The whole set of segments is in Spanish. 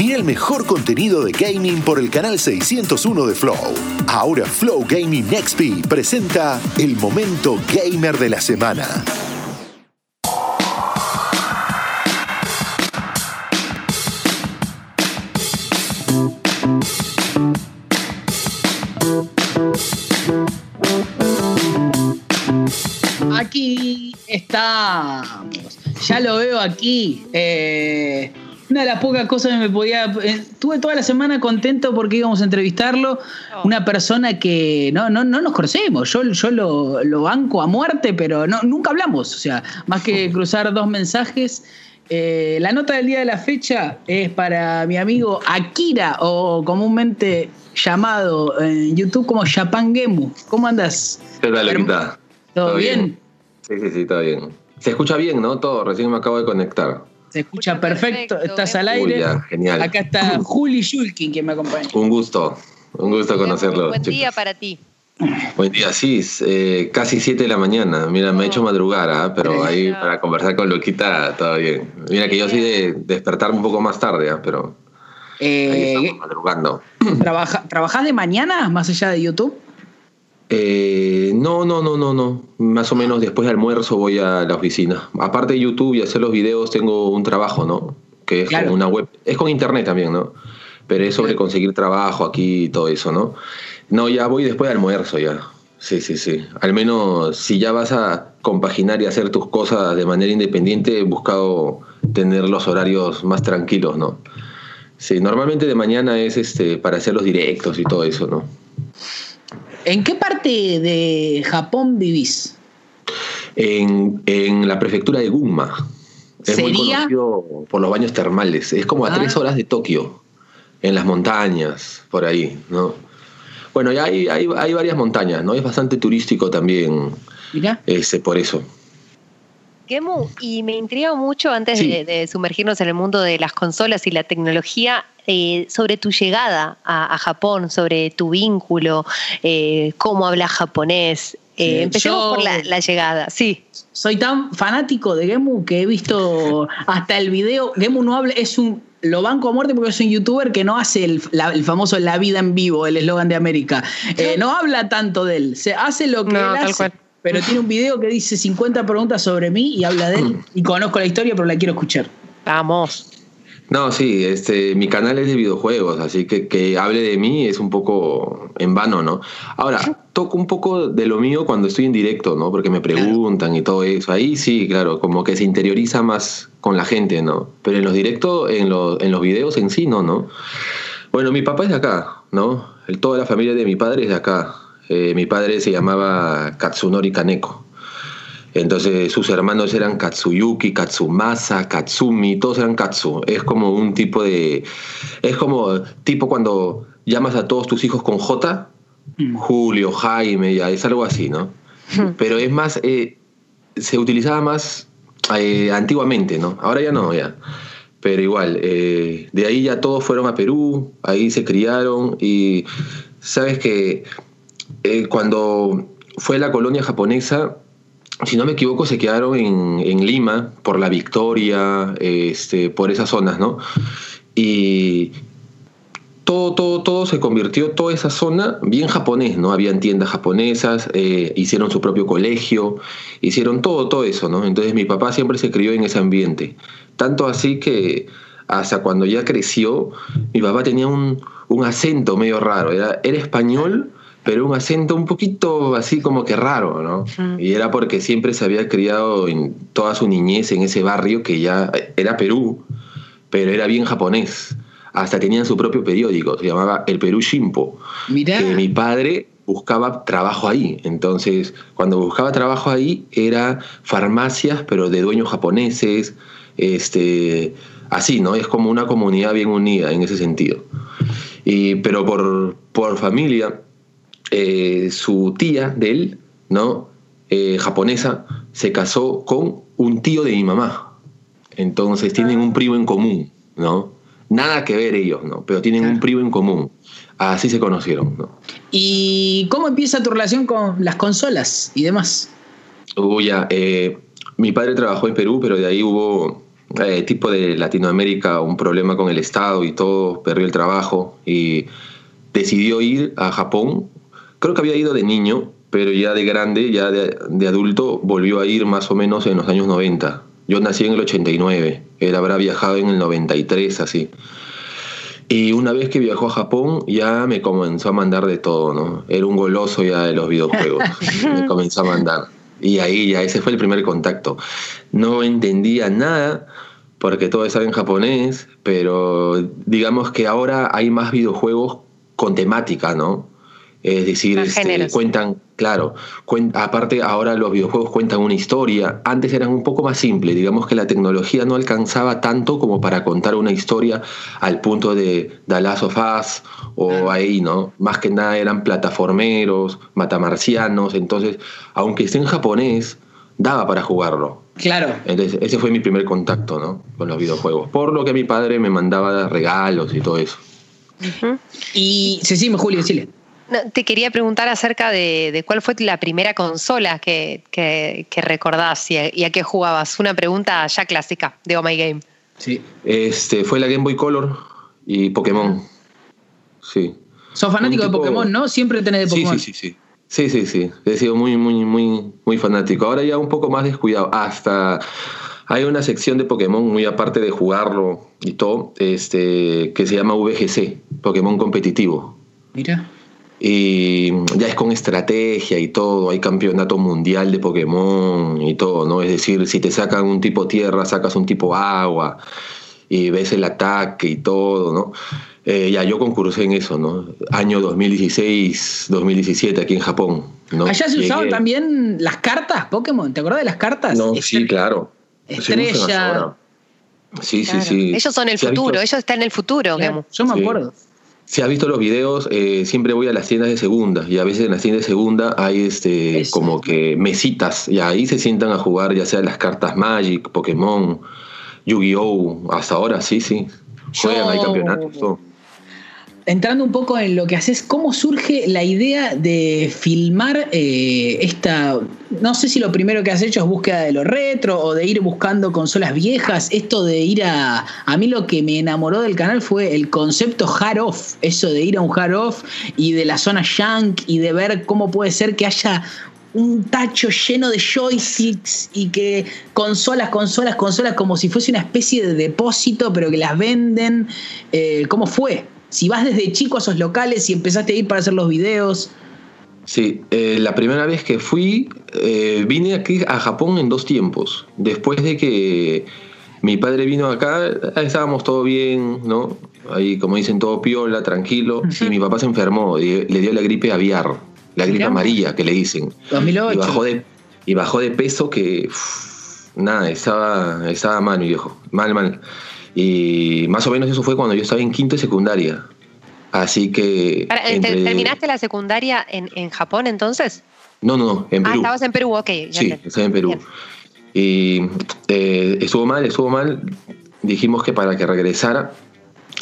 Mira el mejor contenido de gaming por el canal 601 de Flow. Ahora Flow Gaming XP presenta el momento gamer de la semana. Aquí estamos. Ya lo veo aquí. Eh, una de las pocas cosas que me podía. eh, Estuve toda la semana contento porque íbamos a entrevistarlo. Una persona que no, no, no nos conocemos. Yo, yo lo, lo banco a muerte, pero no, nunca hablamos. O sea, más que cruzar dos mensajes. Eh, la nota del día de la fecha es para mi amigo Akira, o comúnmente llamado en YouTube como Japan Gemu. ¿Cómo andas? ¿Qué tal? ¿Todo bien? Sí, sí, sí, está bien. Se escucha bien, ¿no? Todo, recién me acabo de conectar. Se escucha perfecto, perfecto, estás al aire. Genial. Acá está Juli Shulkin que me acompaña. Un gusto, un gusto conocerlo. Buen chicos. día para ti. Buen día, sí, es, eh, casi 7 de la mañana. Mira, me ha hecho madrugar, ¿ah? pero ahí para conversar con Loquita, todo bien. Mira que yo soy de despertarme un poco más tarde, ¿ah? pero ahí Eh, estamos madrugando. trabaja- ¿Trabajás de mañana más allá de YouTube? Eh, no, no, no, no, no. Más o menos después de almuerzo voy a la oficina. Aparte de YouTube y hacer los videos, tengo un trabajo, ¿no? Que es Claro. con una web. Es con internet también, ¿no? Pero es sobre conseguir trabajo aquí y todo eso, ¿no? No, ya voy después de almuerzo ya. Sí, sí, sí. Al menos si ya vas a compaginar y hacer tus cosas de manera independiente, he buscado tener los horarios más tranquilos, ¿no? Sí, normalmente de mañana es este para hacer los directos y todo eso, ¿no? ¿En qué parte de Japón vivís? en, en la prefectura de Gunma. Es muy ¿Sería? conocido por los baños termales. Es como a Ah. tres horas de Tokio, en las montañas, por ahí, ¿no? Bueno, ya hay, hay, hay varias montañas, ¿no? Es bastante turístico también, Mirá. ese, por eso. Gemu, y me intriga mucho antes Sí. de, de sumergirnos en el mundo de las consolas y la tecnología, eh, sobre tu llegada a, a Japón, sobre tu vínculo, eh, cómo hablas japonés. Eh, Sí, empecemos yo- por la, la llegada, sí. Soy tan fanático de Gemu que he visto hasta el video. Gemu no habla, es un. Lo banco a muerte porque es un youtuber que no hace el, la- el famoso La vida en vivo, el eslogan de América. Eh, no habla tanto de él. Se hace lo que No, él tal hace. cual. Pero tiene un video que dice 50 preguntas sobre mí y habla de él. Y conozco la historia, pero la quiero escuchar. Vamos. No, sí, este, mi canal es de videojuegos, así que que hable de mí es un poco en vano, ¿no? Ahora, toco un poco de lo mío cuando estoy en directo, ¿no? Porque me preguntan y todo eso. Ahí sí, claro, como que se interioriza más con la gente, ¿no? Pero en los directos, en los, en los videos en sí, no, ¿no? Bueno, mi papá es de acá, ¿no? El, toda la familia de mi padre es de acá. Eh, mi padre se llamaba Katsunori Kaneko. Entonces sus hermanos eran Katsuyuki, Katsumasa, Katsumi, todos eran Katsu. Es como un tipo de... Es como tipo cuando llamas a todos tus hijos con J, Mm. Julio, Jaime, ya es algo así, ¿no? Pero es más, eh, se utilizaba más eh, antiguamente, ¿no? Ahora ya no, ya. Pero igual, eh, de ahí ya todos fueron a Perú, ahí se criaron y sabes que eh, cuando fue la colonia japonesa, si no me equivoco, se quedaron en, en Lima por la Victoria, este, por esas zonas, ¿no? Y todo, todo, todo se convirtió, toda esa zona, bien japonés, ¿no? Habían tiendas japonesas, eh, hicieron su propio colegio, hicieron todo, todo eso, ¿no? Entonces mi papá siempre se crió en ese ambiente. Tanto así que hasta cuando ya creció, mi papá tenía un, un acento medio raro. Era, era español, pero un acento un poquito así como que raro, ¿no? Y era porque siempre se había criado en toda su niñez en ese barrio que ya era Perú, pero era bien japonés. Hasta tenían su propio periódico, se llamaba El Perú Shimpo Mirá. que mi padre buscaba trabajo ahí. Entonces, cuando buscaba trabajo ahí, era farmacias, pero de dueños japoneses, este, así, ¿no? Es como una comunidad bien unida en ese sentido. Y, pero por, por familia, eh, su tía de él, ¿no? Eh, japonesa, se casó con un tío de mi mamá. Entonces tienen un primo en común, ¿no? Nada que ver ellos, ¿no? Pero tienen un primo en común. Así se conocieron, ¿no? ¿Y cómo empieza tu relación con las consolas y demás? Ya, eh, mi padre trabajó en Perú, pero de ahí hubo eh, tipo de Latinoamérica, un problema con el Estado y todo, perdió el trabajo y decidió ir a Japón. Creo que había ido de niño, pero ya de grande, ya de, de adulto, volvió a ir más o menos en los años 90. Yo nací en el 89, él habrá viajado en el 93, así. Y una vez que viajó a Japón, ya me comenzó a mandar de todo, ¿no? Era un goloso ya de los videojuegos. me comenzó a mandar. Y ahí ya ese fue el primer contacto. No entendía nada porque todo estaba en japonés, pero digamos que ahora hay más videojuegos con temática, ¿no? Es decir, este, cuentan, claro, aparte ahora los videojuegos cuentan una historia. Antes eran un poco más simples, digamos que la tecnología no alcanzaba tanto como para contar una historia al punto de The Last of Us o ahí, ¿no? Más que nada eran plataformeros, matamarcianos, entonces, aunque esté en japonés, daba para jugarlo. Claro. Entonces, ese fue mi primer contacto, ¿no? Con los videojuegos. Por lo que mi padre me mandaba regalos y todo eso. Y sí, sí, Julio, decile te quería preguntar acerca de, cuál fue la primera consola que, que, recordás y a, qué jugabas. Una pregunta ya clásica de Oh My Game. Sí. Este, fue la Game Boy Color y Pokémon. Sí. Sos fanático de Pokémon, ¿no? Siempre tenés de Pokémon. Sí, sí, sí. Sí, sí, sí. He sido muy, muy, muy, muy fanático. Ahora ya un poco más descuidado. Hasta hay una sección de Pokémon muy aparte de jugarlo y todo, este, que se llama VGC, Pokémon competitivo. Mira y ya es con estrategia y todo, hay campeonato mundial de Pokémon y todo, ¿no? Es decir, si te sacan un tipo tierra, sacas un tipo agua y ves el ataque y todo, ¿no? Eh, ya yo concursé en eso, ¿no? Año 2016, 2017 aquí en Japón. ¿no? ¿Allá se usaban también las cartas Pokémon? ¿Te acuerdas de las cartas? No, sí, claro. Estrella. Sí, sí, sí. Ellos son el futuro, ellos están en el futuro. yo me acuerdo. Si has visto los videos, eh, siempre voy a las tiendas de segunda y a veces en las tiendas de segunda hay este como que mesitas y ahí se sientan a jugar ya sea las cartas Magic, Pokémon, Yu-Gi-Oh! Hasta ahora sí, sí. Juegan, hay campeonatos, todo entrando un poco en lo que haces, ¿cómo surge la idea de filmar eh, esta, no sé si lo primero que has hecho es búsqueda de lo retro o de ir buscando consolas viejas, esto de ir a, a mí lo que me enamoró del canal fue el concepto hard off, eso de ir a un hard off y de la zona shank y de ver cómo puede ser que haya un tacho lleno de joysticks y que consolas, consolas, consolas, como si fuese una especie de depósito, pero que las venden. Eh, ¿Cómo fue? Si vas desde chico a esos locales y empezaste a ir para hacer los videos. Sí, eh, la primera vez que fui, eh, vine aquí a Japón en dos tiempos. Después de que mi padre vino acá, estábamos todo bien, ¿no? Ahí, como dicen, todo piola, tranquilo. Sí, mi papá se enfermó, le dio la gripe aviar, la gripe amarilla que le dicen. 2008. Y bajó de, y bajó de peso que, nada, estaba, estaba mal, mi viejo, mal, mal. Y más o menos eso fue cuando yo estaba en quinto y secundaria. Así que... ¿Terminaste la secundaria en, Japón entonces? No, no, en ah, Perú. Ah, estabas en Perú, ok. sí, estaba en Perú. Y eh, estuvo mal, estuvo mal. Dijimos que para que regresara,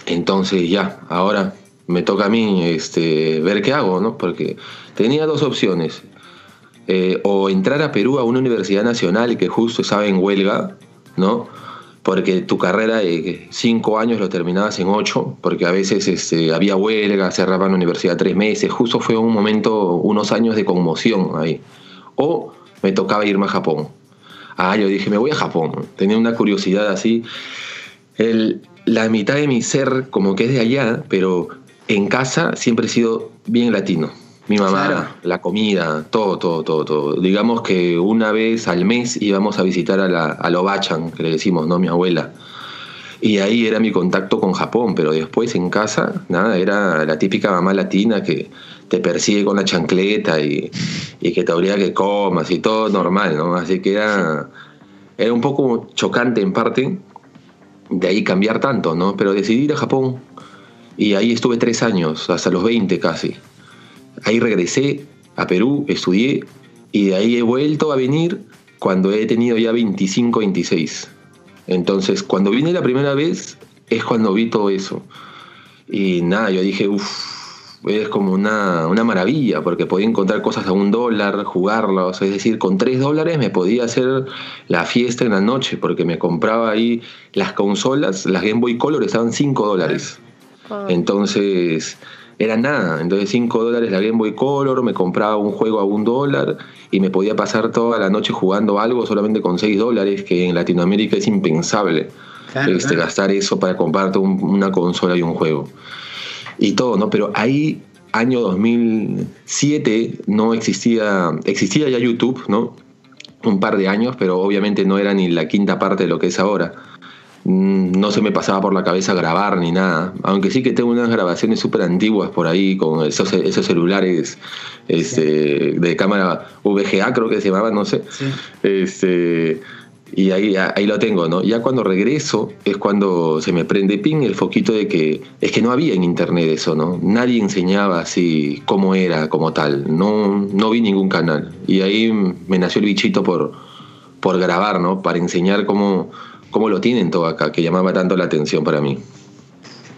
entonces ya, ahora me toca a mí este, ver qué hago, ¿no? Porque tenía dos opciones. Eh, o entrar a Perú a una universidad nacional que justo estaba en huelga, ¿no? Porque tu carrera de cinco años lo terminabas en ocho, porque a veces este, había huelga, cerraban la universidad tres meses, justo fue un momento, unos años de conmoción ahí. O me tocaba irme a Japón. Ah, yo dije, me voy a Japón. Tenía una curiosidad así. El, la mitad de mi ser como que es de allá, pero en casa siempre he sido bien latino mi mamá, la comida, todo, todo, todo, todo. Digamos que una vez al mes íbamos a visitar a la a Lobachan, que le decimos, ¿no? Mi abuela. Y ahí era mi contacto con Japón, pero después en casa, nada, era la típica mamá latina que te persigue con la chancleta y, que te obliga que comas y todo normal, ¿no? Así que era, era un poco chocante en parte de ahí cambiar tanto, ¿no? Pero decidí ir a Japón y ahí estuve tres años, hasta los 20 casi. Ahí regresé a Perú, estudié y de ahí he vuelto a venir cuando he tenido ya 25, 26. Entonces, cuando vine la primera vez es cuando vi todo eso. Y nada, yo dije, uff, es como una, una, maravilla, porque podía encontrar cosas a un dólar, jugarlos, es decir, con tres dólares me podía hacer la fiesta en la noche, porque me compraba ahí las consolas, las Game Boy Color estaban cinco dólares. Ah. Entonces, era nada. Entonces 5 dólares la Game Boy Color, me compraba un juego a un dólar y me podía pasar toda la noche jugando algo solamente con 6 dólares, que en Latinoamérica es impensable este, gastar eso para comprarte una consola y un juego. Y todo, ¿no? Pero ahí, año 2007, no existía, existía ya YouTube, ¿no? Un par de años, pero obviamente no era ni la quinta parte de lo que es ahora. Mm, no se me pasaba por la cabeza grabar ni nada. Aunque sí que tengo unas grabaciones súper antiguas por ahí con esos, esos celulares este, de cámara VGA, creo que se llamaban, no sé. Este, y ahí, ahí lo tengo, ¿no? Ya cuando regreso es cuando se me prende ping el foquito de que es que no había en internet eso, ¿no? Nadie enseñaba así cómo era, como tal. No, no vi ningún canal. Y ahí me nació el bichito por, por grabar, ¿no? Para enseñar cómo cómo lo tienen todo acá, que llamaba tanto la atención para mí.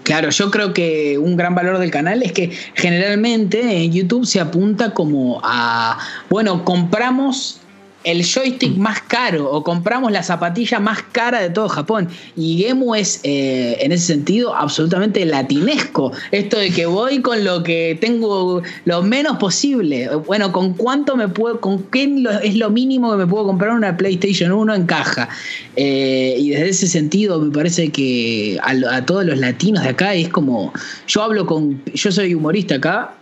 Claro, yo creo que un gran valor del canal es que generalmente en YouTube se apunta como a, bueno, compramos el joystick más caro o compramos la zapatilla más cara de todo Japón. Y Gemu es, eh, en ese sentido, absolutamente latinesco. Esto de que voy con lo que tengo lo menos posible. Bueno, ¿con cuánto me puedo, con qué es lo mínimo que me puedo comprar una PlayStation 1 en caja? Eh, y desde ese sentido me parece que a, todos los latinos de acá es como, yo hablo con, yo soy humorista acá,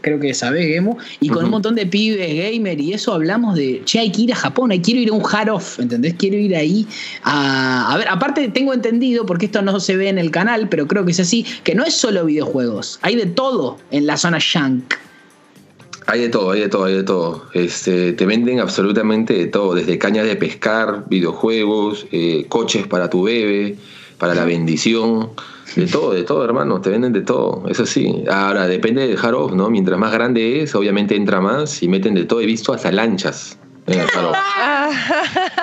creo que sabés Gemu, y con un montón de pibes gamer y eso hablamos de, che, hay que ir a Japón, quiero ir a un hard off, ¿entendés? Quiero ir ahí a, a ver, aparte tengo entendido, porque esto no se ve en el canal, pero creo que es así, que no es solo videojuegos, hay de todo en la zona Shank. Hay de todo, hay de todo, hay de todo. Este, te venden absolutamente de todo, desde cañas de pescar, videojuegos, eh, coches para tu bebé, para la bendición, de todo, de todo, hermano, te venden de todo, eso sí. Ahora, depende del hard off, ¿no? Mientras más grande es, obviamente entra más y meten de todo. He visto hasta lanchas el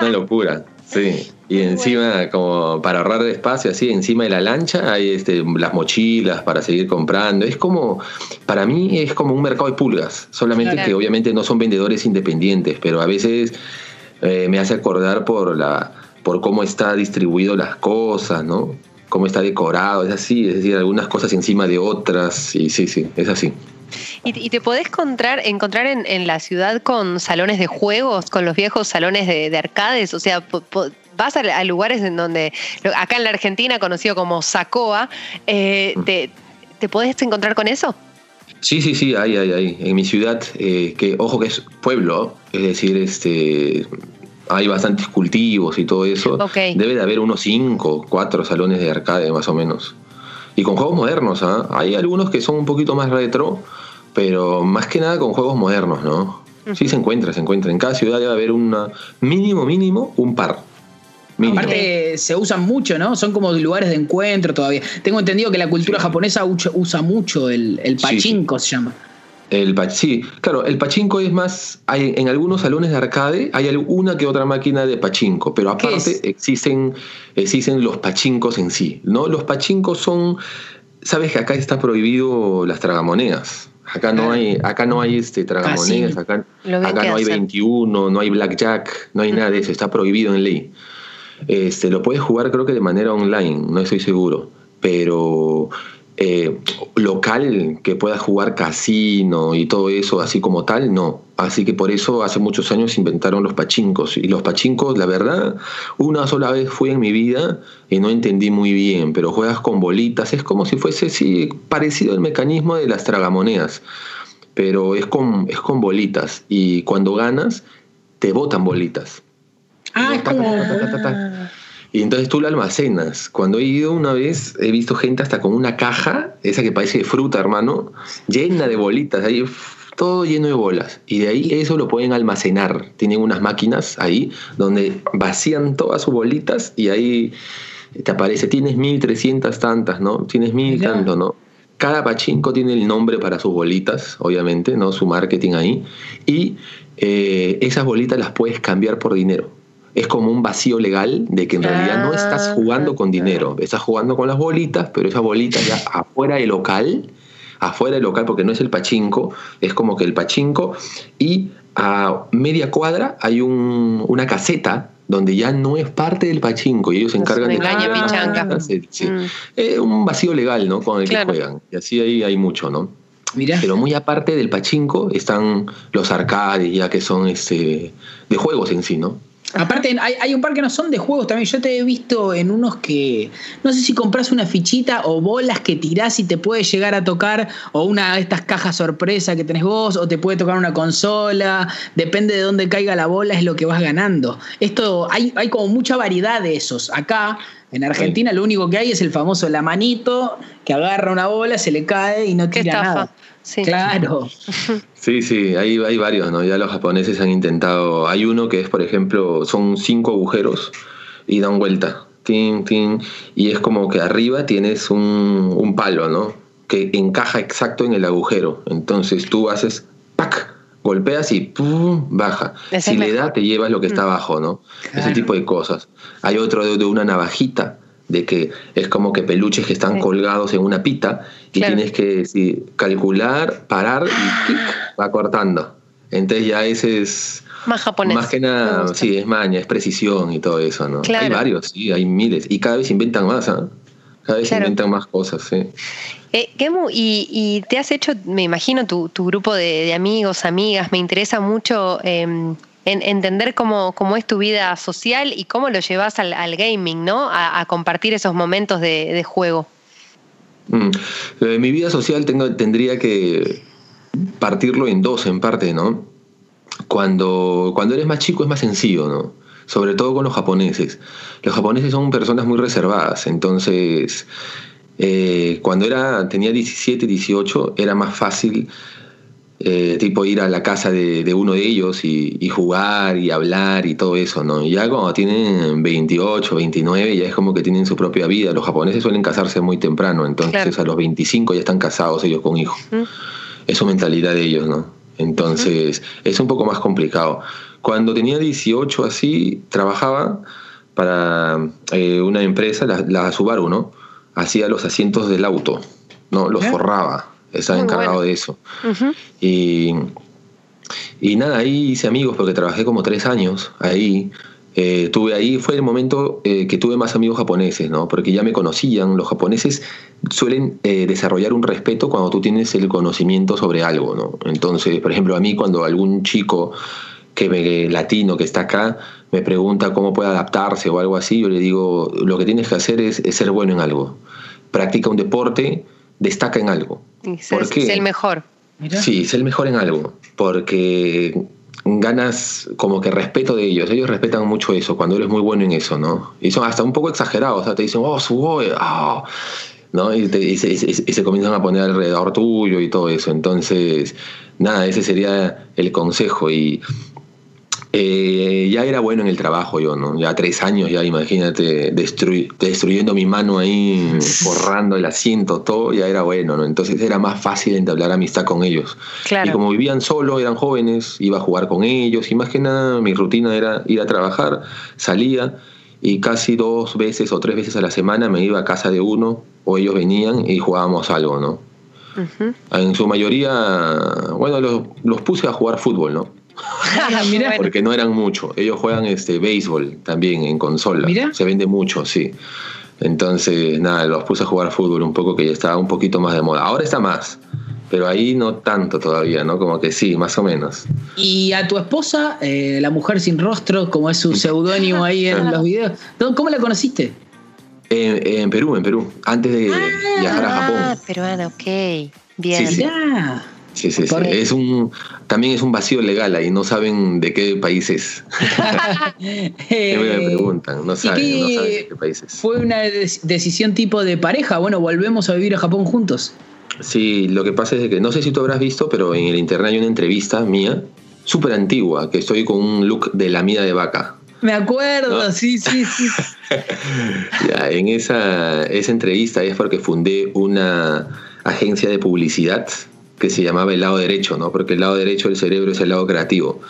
Una locura. Sí, y encima, como para ahorrar espacio, así, encima de la lancha hay este, las mochilas para seguir comprando. Es como, para mí es como un mercado de pulgas, solamente que obviamente no son vendedores independientes, pero a veces eh, me hace acordar por, la, por cómo está distribuido las cosas, ¿no? Cómo está decorado, es así, es decir, algunas cosas encima de otras, y sí, sí, es así. ¿Y, te podés encontrar, encontrar en, la ciudad con salones de juegos, con los viejos salones de, arcades? O sea, vas a, lugares en donde, acá en la Argentina, conocido como Sacoa, eh, te, ¿te podés encontrar con eso? Sí, sí, sí, hay, hay, hay. En mi ciudad, eh, que ojo que es pueblo, es decir, este hay bastantes cultivos y todo eso. Debe de haber unos cinco, cuatro salones de arcade más o menos. Y con juegos modernos, ¿ah? Hay algunos que son un poquito más retro, pero más que nada con juegos modernos, ¿no? Sí se encuentra, se encuentra. En cada ciudad debe haber una mínimo, mínimo, un par. Aparte se usan mucho, ¿no? Son como lugares de encuentro todavía. Tengo entendido que la cultura japonesa usa mucho el, el pachinko, se llama. El sí, claro, el pachinko es más, hay, en algunos salones de arcade hay alguna que otra máquina de pachinko, pero aparte existen, existen los pachinkos en sí, ¿no? Los pachinkos son, sabes que acá está prohibido las tragamonedas. Acá no hay, acá no hay este tragamonedas, acá, acá no hay 21, no hay blackjack, no hay nada de eso, está prohibido en ley. Este, lo puedes jugar creo que de manera online, no estoy seguro, pero eh, local que pueda jugar casino y todo eso así como tal, no. Así que por eso hace muchos años inventaron los pachincos. Y los pachincos, la verdad, una sola vez fui en mi vida y no entendí muy bien, pero juegas con bolitas, es como si fuese sí, parecido al mecanismo de las tragamonedas, pero es con, es con bolitas y cuando ganas te botan bolitas. Ah. Y entonces tú la almacenas. Cuando he ido una vez, he visto gente hasta con una caja, esa que parece de fruta, hermano, llena de bolitas, ahí todo lleno de bolas. Y de ahí eso lo pueden almacenar. Tienen unas máquinas ahí donde vacían todas sus bolitas y ahí te aparece, tienes 1300 tantas, ¿no? Tienes mil tanto, ¿no? Cada pachinko tiene el nombre para sus bolitas, obviamente, ¿no? Su marketing ahí. Y eh, esas bolitas las puedes cambiar por dinero es como un vacío legal de que en realidad no estás jugando con dinero, estás jugando con las bolitas, pero esas bolitas ya afuera del local afuera del local, porque no es el pachinko, es como que el pachinko y a media cuadra hay un, una caseta donde ya no es parte del pachinko y ellos se encargan de... engaña, pichanca. Sí, sí. Mm. Eh, un vacío legal, ¿no? Con el Claro. que juegan. Y así ahí hay mucho, ¿no? Mirá. Pero muy aparte del pachinko están los arcades, ya que son este de juegos en sí, ¿no? Aparte, hay, hay un par que no son de juegos también. Yo te he visto en unos que. No sé si compras una fichita o bolas que tirás y te puede llegar a tocar, o una de estas cajas sorpresa que tenés vos, o te puede tocar una consola. Depende de dónde caiga la bola, es lo que vas ganando. Esto, hay, hay como mucha variedad de esos. Acá, en Argentina, lo único que hay es el famoso la manito que agarra una bola, se le cae y no tira nada. Sí. Claro. Sí, sí, hay, hay varios, ¿no? Ya los japoneses han intentado. Hay uno que es, por ejemplo, son cinco agujeros y dan vuelta. Tin, tin, y es como que arriba tienes un, un palo, ¿no? Que encaja exacto en el agujero. Entonces tú haces ¡pac! golpeas y ¡pum! baja. Ese si le da, te llevas lo que está Mm. abajo, ¿no? Claro. Ese tipo de cosas. Hay otro de, de una navajita, de que es como que peluches que están Sí. colgados en una pita y Claro. tienes que sí, calcular, parar y va cortando. Entonces ya ese es Más japonés. más que nada, sí, es maña, es precisión y todo eso, ¿no? Claro. Hay varios, sí, hay miles y cada vez inventan más, ¿ah? Cada vez Claro. inventan más cosas, sí. Eh, Gemu, y, y te has hecho, me imagino, tu, tu grupo de, de amigos, amigas, me interesa mucho eh, en- entender cómo, cómo es tu vida social y cómo lo llevas al, gaming, ¿no? A, compartir esos momentos de, juego. Mm. Eh, Mi vida social tendría que partirlo en dos, en parte, ¿no? Cuando, cuando eres más chico es más sencillo, ¿no? Sobre todo con los japoneses. Los japoneses son personas muy reservadas, entonces eh, cuando era, tenía 17, 18, era más fácil eh, tipo ir a la casa de, de uno de ellos y, y jugar y hablar y todo eso, ¿no? Y ya cuando tienen 28, 29, ya es como que tienen su propia vida. Los japoneses suelen casarse muy temprano, entonces Claro. a los 25 ya están casados ellos con hijos. Es su mentalidad de ellos, ¿no? Entonces es un poco más complicado. Cuando tenía 18 así, trabajaba para eh, una empresa, la, la Subaru, ¿no? Hacía los asientos del auto, ¿no? Los forraba. Estaba Muy encargado bueno. de eso. Y, y nada, ahí hice amigos porque trabajé como tres años ahí. Eh, tuve ahí, fue el momento eh, que tuve más amigos japoneses, ¿no? Porque ya me conocían. Los japoneses suelen eh, desarrollar un respeto cuando tú tienes el conocimiento sobre algo, ¿no? Entonces, por ejemplo, a mí cuando algún chico que me, latino que está acá me pregunta cómo puede adaptarse o algo así, yo le digo, lo que tienes que hacer es, es ser bueno en algo. Practica un deporte, destaca en algo. Y ¿Por es, qué? es el mejor. Sí, ser el mejor en algo, porque ganas como que respeto de ellos. Ellos respetan mucho eso, cuando eres muy bueno en eso, ¿no? Y son hasta un poco exagerados, o sea, te dicen, oh, su ah", ¿no? Y, te- y se, y se- y se comienzan a poner alrededor tuyo y todo eso. Entonces, nada, ese sería el consejo. Y eh, ya era bueno en el trabajo yo, ¿no? Ya tres años, ya imagínate, destruy- destruyendo mi mano ahí, forrando el asiento, todo, ya era bueno, ¿no? Entonces era más fácil entablar amistad con ellos. Claro. Y como vivían solo, eran jóvenes, iba a jugar con ellos, y más que nada mi rutina era ir a trabajar, salía y casi dos veces o tres veces a la semana me iba a casa de uno o ellos venían y jugábamos algo, ¿no? En su mayoría, bueno, los, los puse a jugar fútbol, ¿no? Ah. Bueno. Porque no eran mucho. Ellos juegan este béisbol también en consola. Mirá. Se vende mucho, sí. Entonces, nada, los puse a jugar fútbol un poco que ya estaba un poquito más de moda. Ahora está más, pero ahí no tanto todavía, ¿no? Como que sí, más o menos. Y a tu esposa, eh, la mujer sin rostro, como es su seudónimo ahí en los videos, ¿cómo la conociste? En, en Perú, en Perú, antes de viajar a Ah, Japón. peruana, ok. Bien. Sí, sí. Mirá. Sí, sí, sí. Es un, también es un vacío legal ahí, no saben de qué país es. Siempre me Eh, preguntan, no saben, no saben de qué país es. ¿Fue una decisión tipo de pareja? Bueno, volvemos a vivir a Japón juntos. Sí, lo que pasa es que no sé si tú habrás visto, pero en el internet hay una entrevista mía, súper antigua, que estoy con un look de la mida de vaca. Me acuerdo, ¿No? sí, sí, sí. Ya, en esa, esa entrevista es porque fundé una agencia de publicidad que se llamaba el lado derecho, ¿no? Porque el lado derecho del cerebro es el lado creativo.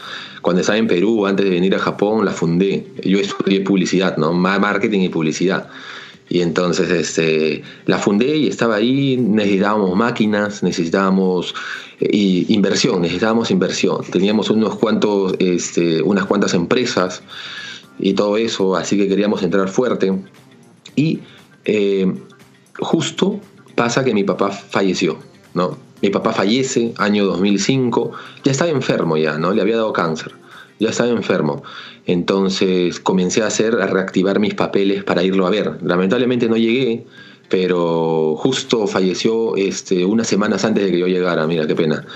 Cuando estaba en Perú, antes de venir a Japón, la fundé. Yo estudié publicidad, ¿no? Ma- Marketing y publicidad. Y entonces este, la fundé y estaba ahí, necesitábamos máquinas, necesitábamos eh, inversión, necesitábamos inversión. Teníamos unos cuantos, este, unas cuantas empresas y todo eso, así que queríamos entrar fuerte. Y eh, justo pasa que mi papá falleció, ¿no? Mi papá fallece, año 2005, ya estaba enfermo ya, ¿no? Le había dado cáncer, ya estaba enfermo. Entonces comencé a hacer, a reactivar mis papeles para irlo a ver. Lamentablemente no llegué, pero justo falleció este, unas semanas antes de que yo llegara, mira qué pena.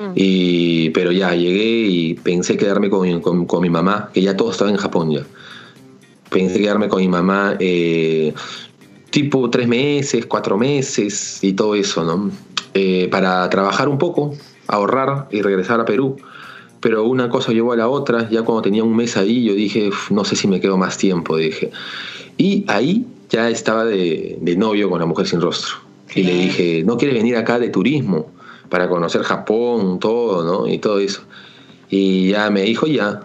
Mm. Y, pero ya llegué y pensé quedarme con, con, mi mamá, que ya todo estaba en Japón ya. Pensé quedarme con mi mamá eh, tipo tres meses, cuatro meses y todo eso, ¿no? Eh, para trabajar un poco, ahorrar y regresar a Perú pero una cosa llevó a la otra, ya cuando tenía un mes ahí yo dije, no sé si me quedo más tiempo, dije. Y ahí ya estaba de, novio con la mujer sin rostro. Y le dije, ¿no quieres venir acá de turismo para conocer Japón, todo, ¿no? Y todo eso. Y ya me dijo ya.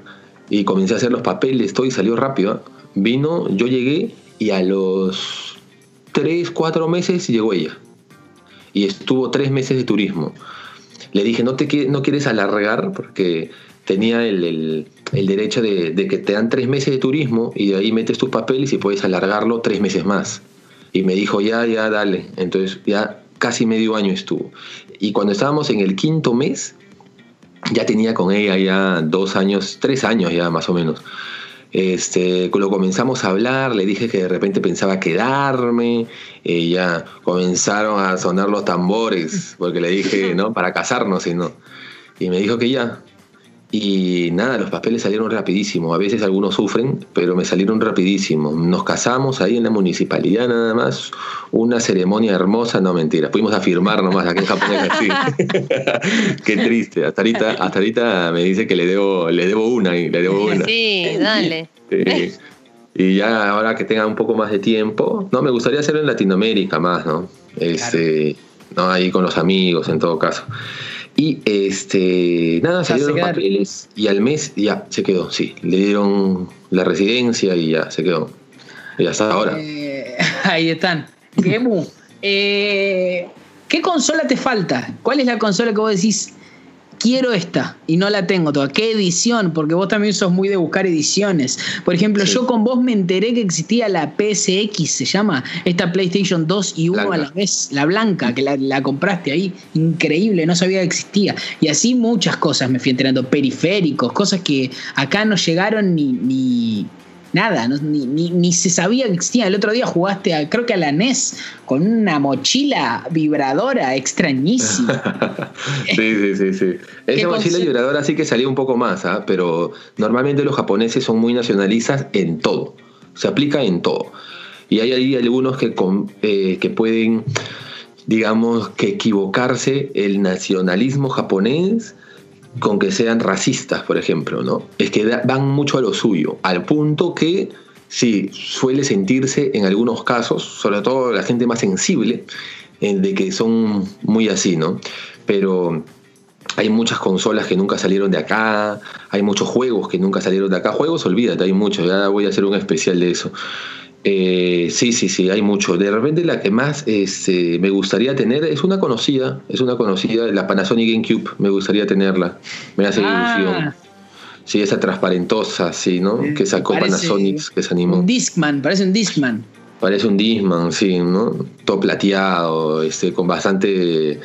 Y comencé a hacer los papeles, todo y salió rápido. Vino, yo llegué y a los tres, cuatro meses llegó ella. Y estuvo tres meses de turismo le dije, no, te, no quieres alargar porque tenía el, derecho de, que te dan tres meses de turismo y de ahí metes tus papeles y puedes alargarlo tres meses más. Y me dijo, ya, ya, dale. Entonces ya casi medio año estuvo. Y cuando estábamos en el quinto mes, ya tenía con ella ya dos años, tres años ya más o menos. Este, lo comenzamos a hablar, le dije que de repente pensaba quedarme, y ya comenzaron a sonar los tambores, porque le dije, ¿no? Para casarnos y no. Y me dijo que ya, y nada, los papeles salieron rapidísimo. A veces algunos sufren, pero me salieron rapidísimo. Nos casamos ahí en la municipalidad nada más. Una ceremonia hermosa, no mentira. Fuimos a firmar nomás aquí en Japón así. Qué triste. Hasta ahorita, hasta ahorita me dice que le debo, le debo una y le debo una. Sí, dale. Y ya ahora que tenga un poco más de tiempo, no, me gustaría hacerlo en Latinoamérica más, ¿no? Este, no ahí con los amigos en todo caso. Y este, nada, salieron los papeles y al mes ya se quedó, sí. Le dieron la residencia y ya se quedó. Y hasta ahora. Eh, ahí están. Eh, ¿Qué consola te falta? ¿Cuál es la consola que vos decís? Quiero esta y no la tengo toda. ¿Qué edición? Porque vos también sos muy de buscar ediciones. Por ejemplo, yo con vos me enteré que existía la PSX, se llama, esta PlayStation 2 y 1 a la vez, la blanca, que la, compraste ahí. Increíble, no sabía que existía. Y así muchas cosas me fui enterando, periféricos, cosas que acá no llegaron ni, ni nada, ni, se sabía que existía. El otro día jugaste, creo que a la NES, con una mochila vibradora extrañísima. sí, sí, sí, sí. Esa mochila vibradora sí que salía un poco más, ¿ah? pero normalmente los japoneses son muy nacionalistas en todo. Se aplica en todo. Y hay ahí algunos que, eh, que pueden, digamos, que equivocarse el nacionalismo japonés con que sean racistas, por ejemplo, ¿no? Es que van mucho a lo suyo, al punto que sí, suele sentirse en algunos casos, sobre todo la gente más sensible, eh, de que son muy así, ¿no? Pero hay muchas consolas que nunca salieron de acá, hay muchos juegos que nunca salieron de acá. Juegos, olvídate, hay muchos, ya voy a hacer un especial de eso. Eh, sí, sí, sí, hay mucho. De repente la que más este, me gustaría tener es una conocida, es una conocida, la Panasonic GameCube, me gustaría tenerla, me hace ah. ilusión. Sí, esa transparentosa, sí, ¿no? que sacó Panasonic, que se animó. Un Discman, parece un Discman. Parece un Discman, sí, ¿no? Todo plateado, este, con bastante...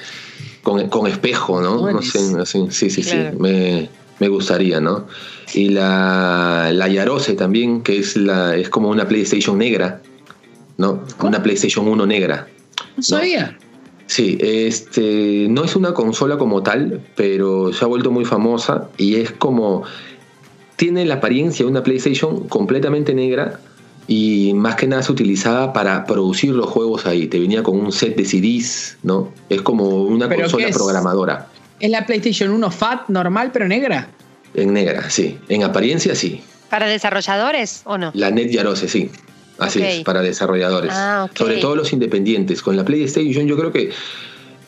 Con, espejo, ¿no? no sé, así, sí, sí, sí. Me, me gustaría, ¿no? Y la, la Yarose también, que es, la, es como una PlayStation negra, ¿no? Una PlayStation 1 negra. No sabía. Sí, este, no es una consola como tal, pero se ha vuelto muy famosa y es como, tiene la apariencia de una PlayStation completamente negra y más que nada se utilizaba para producir los juegos ahí. Te venía con un set de CDs, ¿no? Es como una consola programadora. ¿Es la PlayStation 1 FAT normal pero negra? En negra, sí. En apariencia, sí. ¿Para desarrolladores o no? La Net Yarose, sí. Así es, para desarrolladores. Ah, Sobre todo los independientes. Con la PlayStation yo creo que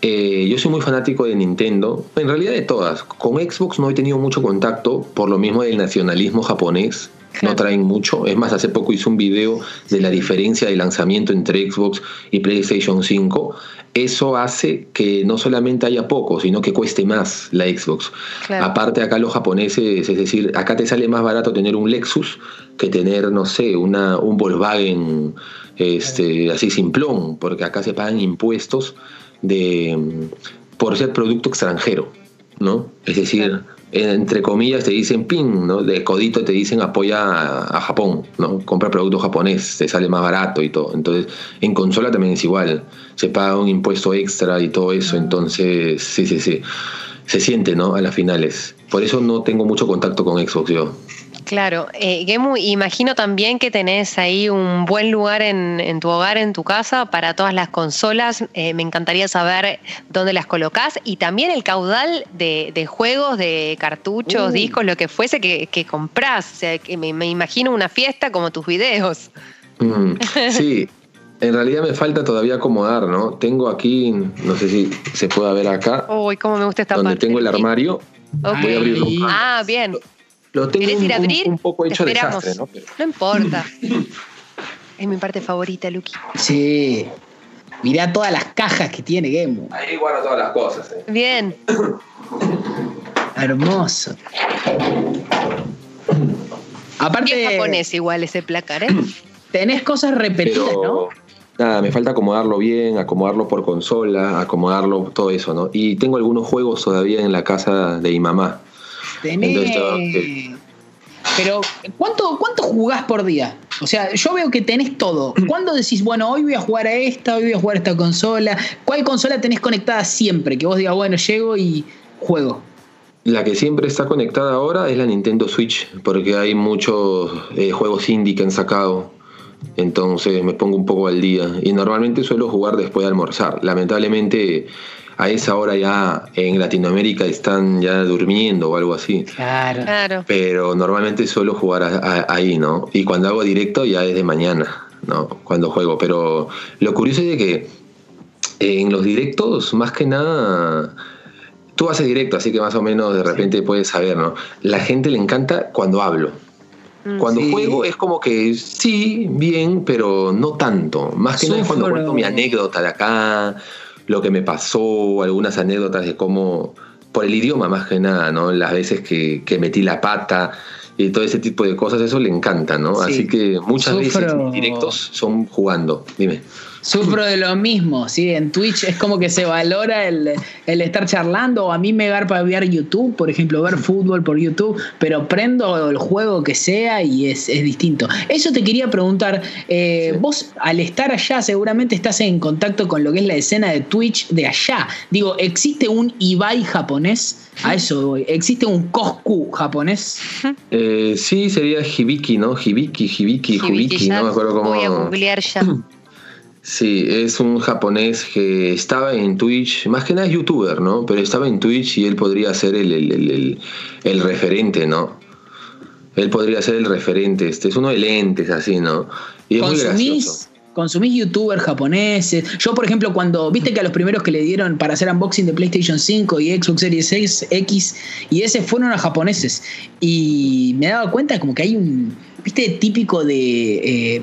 eh, yo soy muy fanático de Nintendo, en realidad de todas. Con Xbox no he tenido mucho contacto por lo mismo del nacionalismo japonés, no traen mucho. Es más, hace poco hice un video de la diferencia de lanzamiento entre Xbox y PlayStation 5. Eso hace que no solamente haya poco, sino que cueste más la Xbox. Aparte acá los japoneses, es decir, acá te sale más barato tener un Lexus que tener, no sé, una, un Volkswagen este, así simplón, porque acá se pagan impuestos de, por ser producto extranjero, ¿no? Es decir, entre comillas te dicen pin, ¿no? De codito te dicen apoya a, Japón, ¿no? Compra producto japonés, te sale más barato y todo. Entonces, en consola también es igual, se paga un impuesto extra y todo eso, entonces, sí, sí, sí. Se siente, ¿no? A las finales. Por eso no tengo mucho contacto con Xbox yo. Claro, eh, Gemu, imagino también que tenés ahí un buen lugar en, tu hogar, en tu casa, para todas las consolas. Eh, me encantaría saber dónde las colocás y también el caudal de, juegos, de cartuchos, uh. discos, lo que fuese que, que comprás. O sea, que me, imagino una fiesta como tus videos. Mm, sí, en realidad me falta todavía acomodar, ¿no? Tengo aquí, no sé si se puede ver acá. Uy, cómo me gusta esta donde tengo el armario. Voy a abrirlo. Ah, bien. Lo tengo ¿Querés ir a abrir? Un, poco hecho de desastre, ¿no? No importa. es mi parte favorita, Lucky. Sí. Mirá todas las cajas que tiene Game. Ahí guardo todas las cosas. Eh. Bien. Hermoso. Aparte. Es japonés igual ese placar, ¿eh? Tenés cosas repetidas, ¿no? Nada, me falta acomodarlo bien, acomodarlo por consola, acomodarlo todo eso, ¿no? Y tengo algunos juegos todavía en la casa de mi mamá. Pero, ¿cuánto, ¿cuánto jugás por día? O sea, yo veo que tenés todo. ¿Cuándo decís, bueno, hoy voy a jugar a esta, hoy voy a jugar a esta consola? ¿Cuál consola tenés conectada siempre? Que vos digas, bueno, llego y juego. La que siempre está conectada ahora es la Nintendo Switch, porque hay muchos eh, juegos indie que han sacado. Entonces me pongo un poco al día. Y normalmente suelo jugar después de almorzar. Lamentablemente a esa hora ya en Latinoamérica están ya durmiendo o algo así. Claro. claro. Pero normalmente suelo jugar ahí, ¿no? Y cuando hago directo ya es de mañana, ¿no? Cuando juego. Pero lo curioso es de que en los directos, más que nada, tú haces directo, así que más o menos de repente puedes saber, ¿no? La gente le encanta cuando hablo. Mm, cuando juego es como que sí, bien, pero no tanto. Más que nada es cuando cuento mi anécdota de acá lo que me pasó, algunas anécdotas de cómo, por el idioma más que nada, ¿no? Las veces que, que metí la pata y todo ese tipo de cosas, eso le encanta, ¿no? Así que muchas veces mis directos son jugando. Dime. Sufro de lo mismo, ¿sí? En Twitch es como que se valora el, estar charlando. O a mí me para ver YouTube, por ejemplo, ver fútbol por YouTube, pero prendo el juego que sea y es, distinto. Eso te quería preguntar. Eh, vos, al estar allá, seguramente estás en contacto con lo que es la escena de Twitch de allá. Digo, ¿existe un Ibai japonés? A eso voy. ¿Existe un Coscu japonés? Eh, sí, sería Hibiki, ¿no? Hibiki, Hibiki, Hibiki, no me acuerdo cómo. Voy a googlear ya. Sí, es un japonés que estaba en Twitch, más que nada es youtuber, ¿no? Pero estaba en Twitch y él podría ser el, el, el, referente, ¿no? Él podría ser el referente, este es uno de lentes así, ¿no? Y es muy gracioso. ¿Consumís youtubers japoneses? Yo, por ejemplo, cuando viste que a los primeros que le dieron para hacer unboxing de PlayStation 5 y Xbox Series X y ese fueron a japoneses. Y me he dado cuenta como que hay un, viste, típico de... Eh,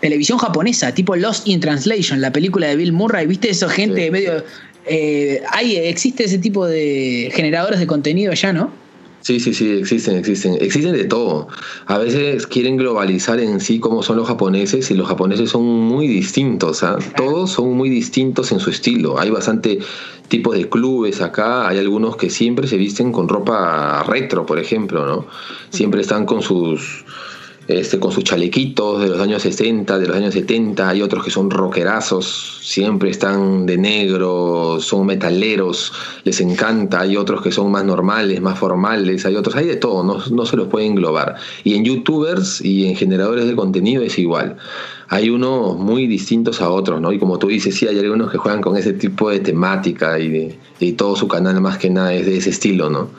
televisión japonesa, tipo Lost in Translation, la película de Bill Murray, ¿viste eso gente medio... Eh, hay, existe ese tipo de generadores de contenido allá, ¿no? Sí, sí, sí, existen, existen. Existen de todo. A veces quieren globalizar en sí cómo son los japoneses y los japoneses son muy distintos. ¿ah? Todos son muy distintos en su estilo. Hay bastante tipos de clubes acá. Hay algunos que siempre se visten con ropa retro, por ejemplo, ¿no? Siempre están con sus este, con sus chalequitos de los años 60, de los años 70, hay otros que son rockerazos, siempre están de negro, son metaleros, les encanta, hay otros que son más normales, más formales, hay otros, hay de todo, no, no se los puede englobar. Y en youtubers y en generadores de contenido es igual. Hay unos muy distintos a otros, ¿no? Y como tú dices, sí, hay algunos que juegan con ese tipo de temática y, y todo su canal más que nada es de ese estilo, ¿no?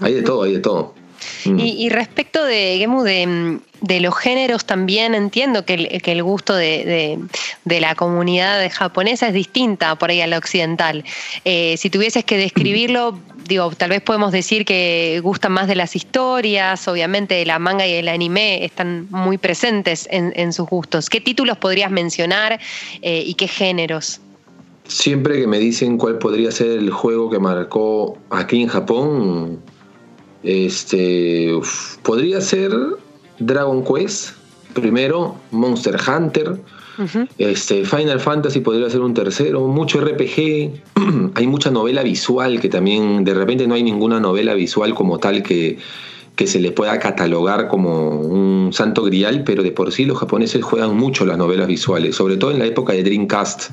Hay de todo, hay de todo. Mm. Y, respecto de Gemu, de, los géneros también entiendo que el, gusto de, la comunidad japonesa es distinta por ahí a la occidental. Eh, si tuvieses que describirlo, digo, tal vez podemos decir que gustan más de las historias, obviamente la manga y el anime están muy presentes en, sus gustos. ¿Qué títulos podrías mencionar eh, y qué géneros? Siempre que me dicen cuál podría ser el juego que marcó aquí en Japón, este, podría ser Dragon Quest, primero, Monster Hunter, este, Final Fantasy podría ser un tercero, mucho RPG, hay mucha novela visual que también de repente no hay ninguna novela visual como tal que, que se le pueda catalogar como un santo grial, pero de por sí los japoneses juegan mucho las novelas visuales, sobre todo en la época de Dreamcast.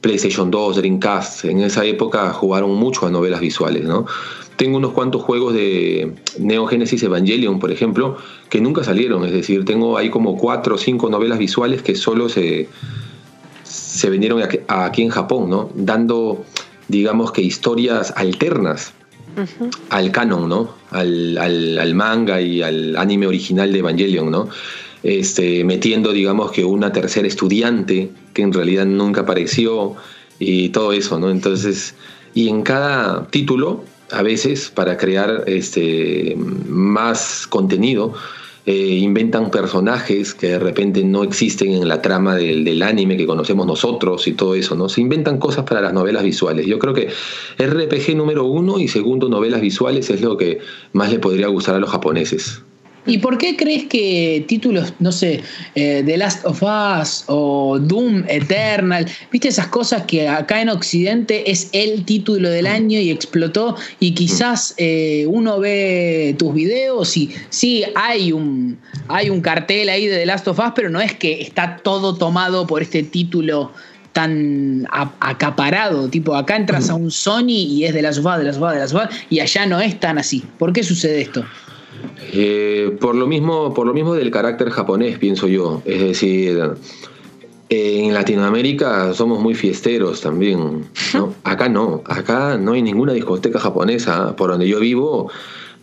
PlayStation 2, Dreamcast, en esa época jugaron mucho a novelas visuales, ¿no? Tengo unos cuantos juegos de Neo Genesis Evangelion, por ejemplo, que nunca salieron. Es decir, tengo ahí como cuatro o cinco novelas visuales que solo se, se vendieron aquí en Japón, ¿no? Dando, digamos que historias alternas al canon, ¿no? Al, al, manga y al anime original de Evangelion, ¿no? Este, metiendo, digamos que una tercera estudiante que en realidad nunca apareció y todo eso, ¿no? Entonces, y en cada título a veces para crear este, más contenido. Eh, inventan personajes que de repente no existen en la trama del, anime que conocemos nosotros y todo eso, ¿no? Se inventan cosas para las novelas visuales. Yo creo que RPG número uno y segundo novelas visuales es lo que más le podría gustar a los japoneses. ¿Y por qué crees que títulos, no sé, eh, The Last of Us o Doom Eternal, viste esas cosas que acá en Occidente es el título del mm. año y explotó y quizás eh, uno ve tus videos y sí, hay un, hay un cartel ahí de The Last of Us, pero no es que está todo tomado por este título tan acaparado, tipo acá entras a un Sony y es de las Us, de las Us, de las Us y allá no es tan así. ¿Por qué sucede esto? Eh, por, lo mismo, por lo mismo del carácter japonés, pienso yo. Es decir, en Latinoamérica somos muy fiesteros también. Acá no, acá no hay ninguna discoteca japonesa. Por donde yo vivo,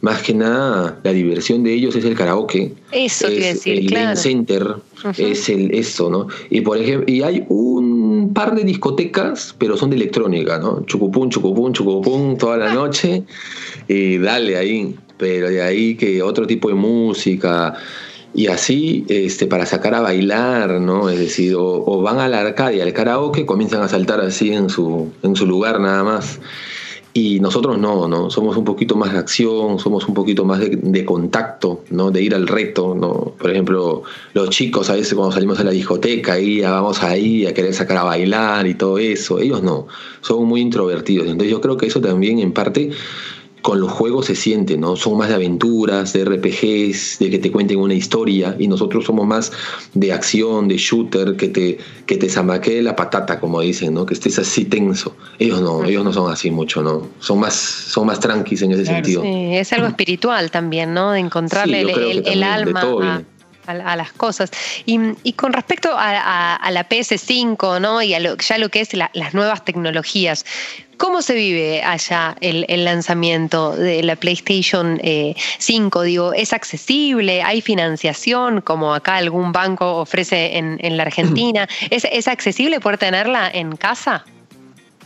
más que nada, la diversión de ellos es el karaoke. Eso es decir, el center, es el esto, ¿no? Y por ejemplo, y hay un par de discotecas, pero son de electrónica, ¿no? Chucupún, chucupún, chucupún toda la noche. y dale ahí pero de ahí que otro tipo de música y así este, para sacar a bailar, ¿no? Es decir, o, van a la arcadia, al karaoke, comienzan a saltar así en su, en su lugar nada más. Y nosotros no, ¿no? Somos un poquito más de acción, somos un poquito más de, contacto, ¿no? De ir al reto, ¿no? Por ejemplo, los chicos a veces cuando salimos a la discoteca, ahí vamos ahí a querer sacar a bailar y todo eso. Ellos no, son muy introvertidos. Entonces yo creo que eso también en parte con los juegos se siente, ¿no? Son más de aventuras, de RPGs, de que te cuenten una historia, y nosotros somos más de acción, de shooter, que te, que te zamaquee la patata, como dicen, ¿no? Que estés así tenso. Ellos no, ellos no son así mucho, ¿no? Son más, son más tranquis en ese sentido. Sí, es algo espiritual también, ¿no? De encontrarle el, alma a, las cosas. Y, con respecto a, la PS5, ¿no? Y a lo, ya lo que es las nuevas tecnologías, ¿cómo se vive allá el, lanzamiento de la PlayStation 5? Eh, Digo, ¿es accesible? ¿Hay financiación como acá algún banco ofrece en, la Argentina? ¿Es, ¿Es accesible poder tenerla en casa?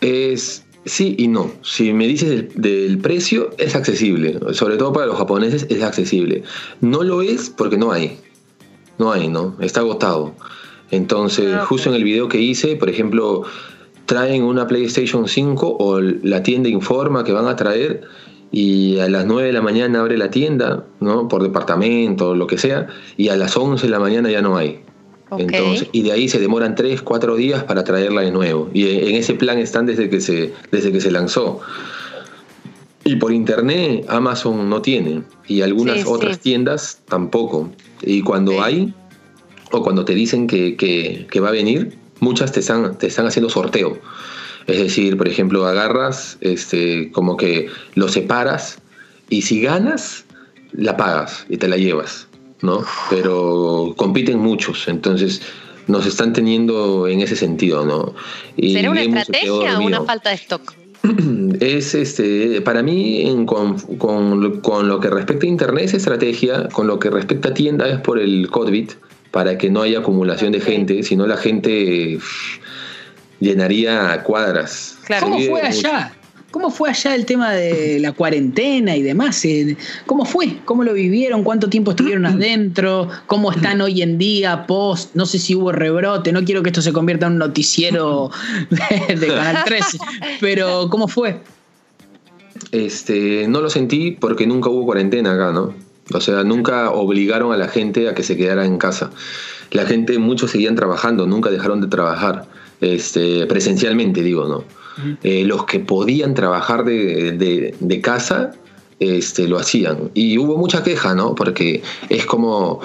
Es, Sí y no. Si me dices del, precio, es accesible. Sobre todo para los japoneses es accesible. No lo es porque no hay no hay, ¿no? Está agotado. Entonces, ah, justo en el video que hice, por ejemplo, traen una PlayStation 5 o la tienda informa que van a traer y a las 9 de la mañana abre la tienda, ¿no? Por departamento, lo que sea, y a las 11 de la mañana ya no hay. Entonces, y de ahí se demoran 3, 4 días para traerla de nuevo. Y en ese plan están desde que se, desde que se lanzó. Y por internet Amazon no tiene y algunas otras tiendas tampoco. Y cuando hay, o cuando te dicen que, va a venir, muchas te están, te están haciendo sorteo. Es decir, por ejemplo, agarras, este, como que lo separas y si ganas, la pagas y te la llevas, ¿no? Pero compiten muchos, entonces nos están teniendo en ese sentido, ¿no? ¿Será una estrategia o una falta de stock? es este para mí con, con, lo que respecta a internet es estrategia, con lo que respecta a tienda es por el COVID para que no haya acumulación de gente, si no la gente llenaría cuadras. ¿Cómo fue allá? ¿Cómo fue allá el tema de la cuarentena y demás? ¿Cómo fue? ¿Cómo lo vivieron? ¿Cuánto tiempo estuvieron adentro? ¿Cómo están hoy en día? Post, no sé si hubo rebrote, no quiero que esto se convierta en un noticiero de, Canal 13, pero ¿cómo fue? Este, no lo sentí porque nunca hubo cuarentena acá, ¿no? O sea, nunca obligaron a la gente a que se quedara en casa. La gente, muchos seguían trabajando, nunca dejaron de trabajar, este, presencialmente digo, ¿no? Eh, los que podían trabajar de, casa este, lo hacían. Y hubo mucha queja, ¿no? Porque es como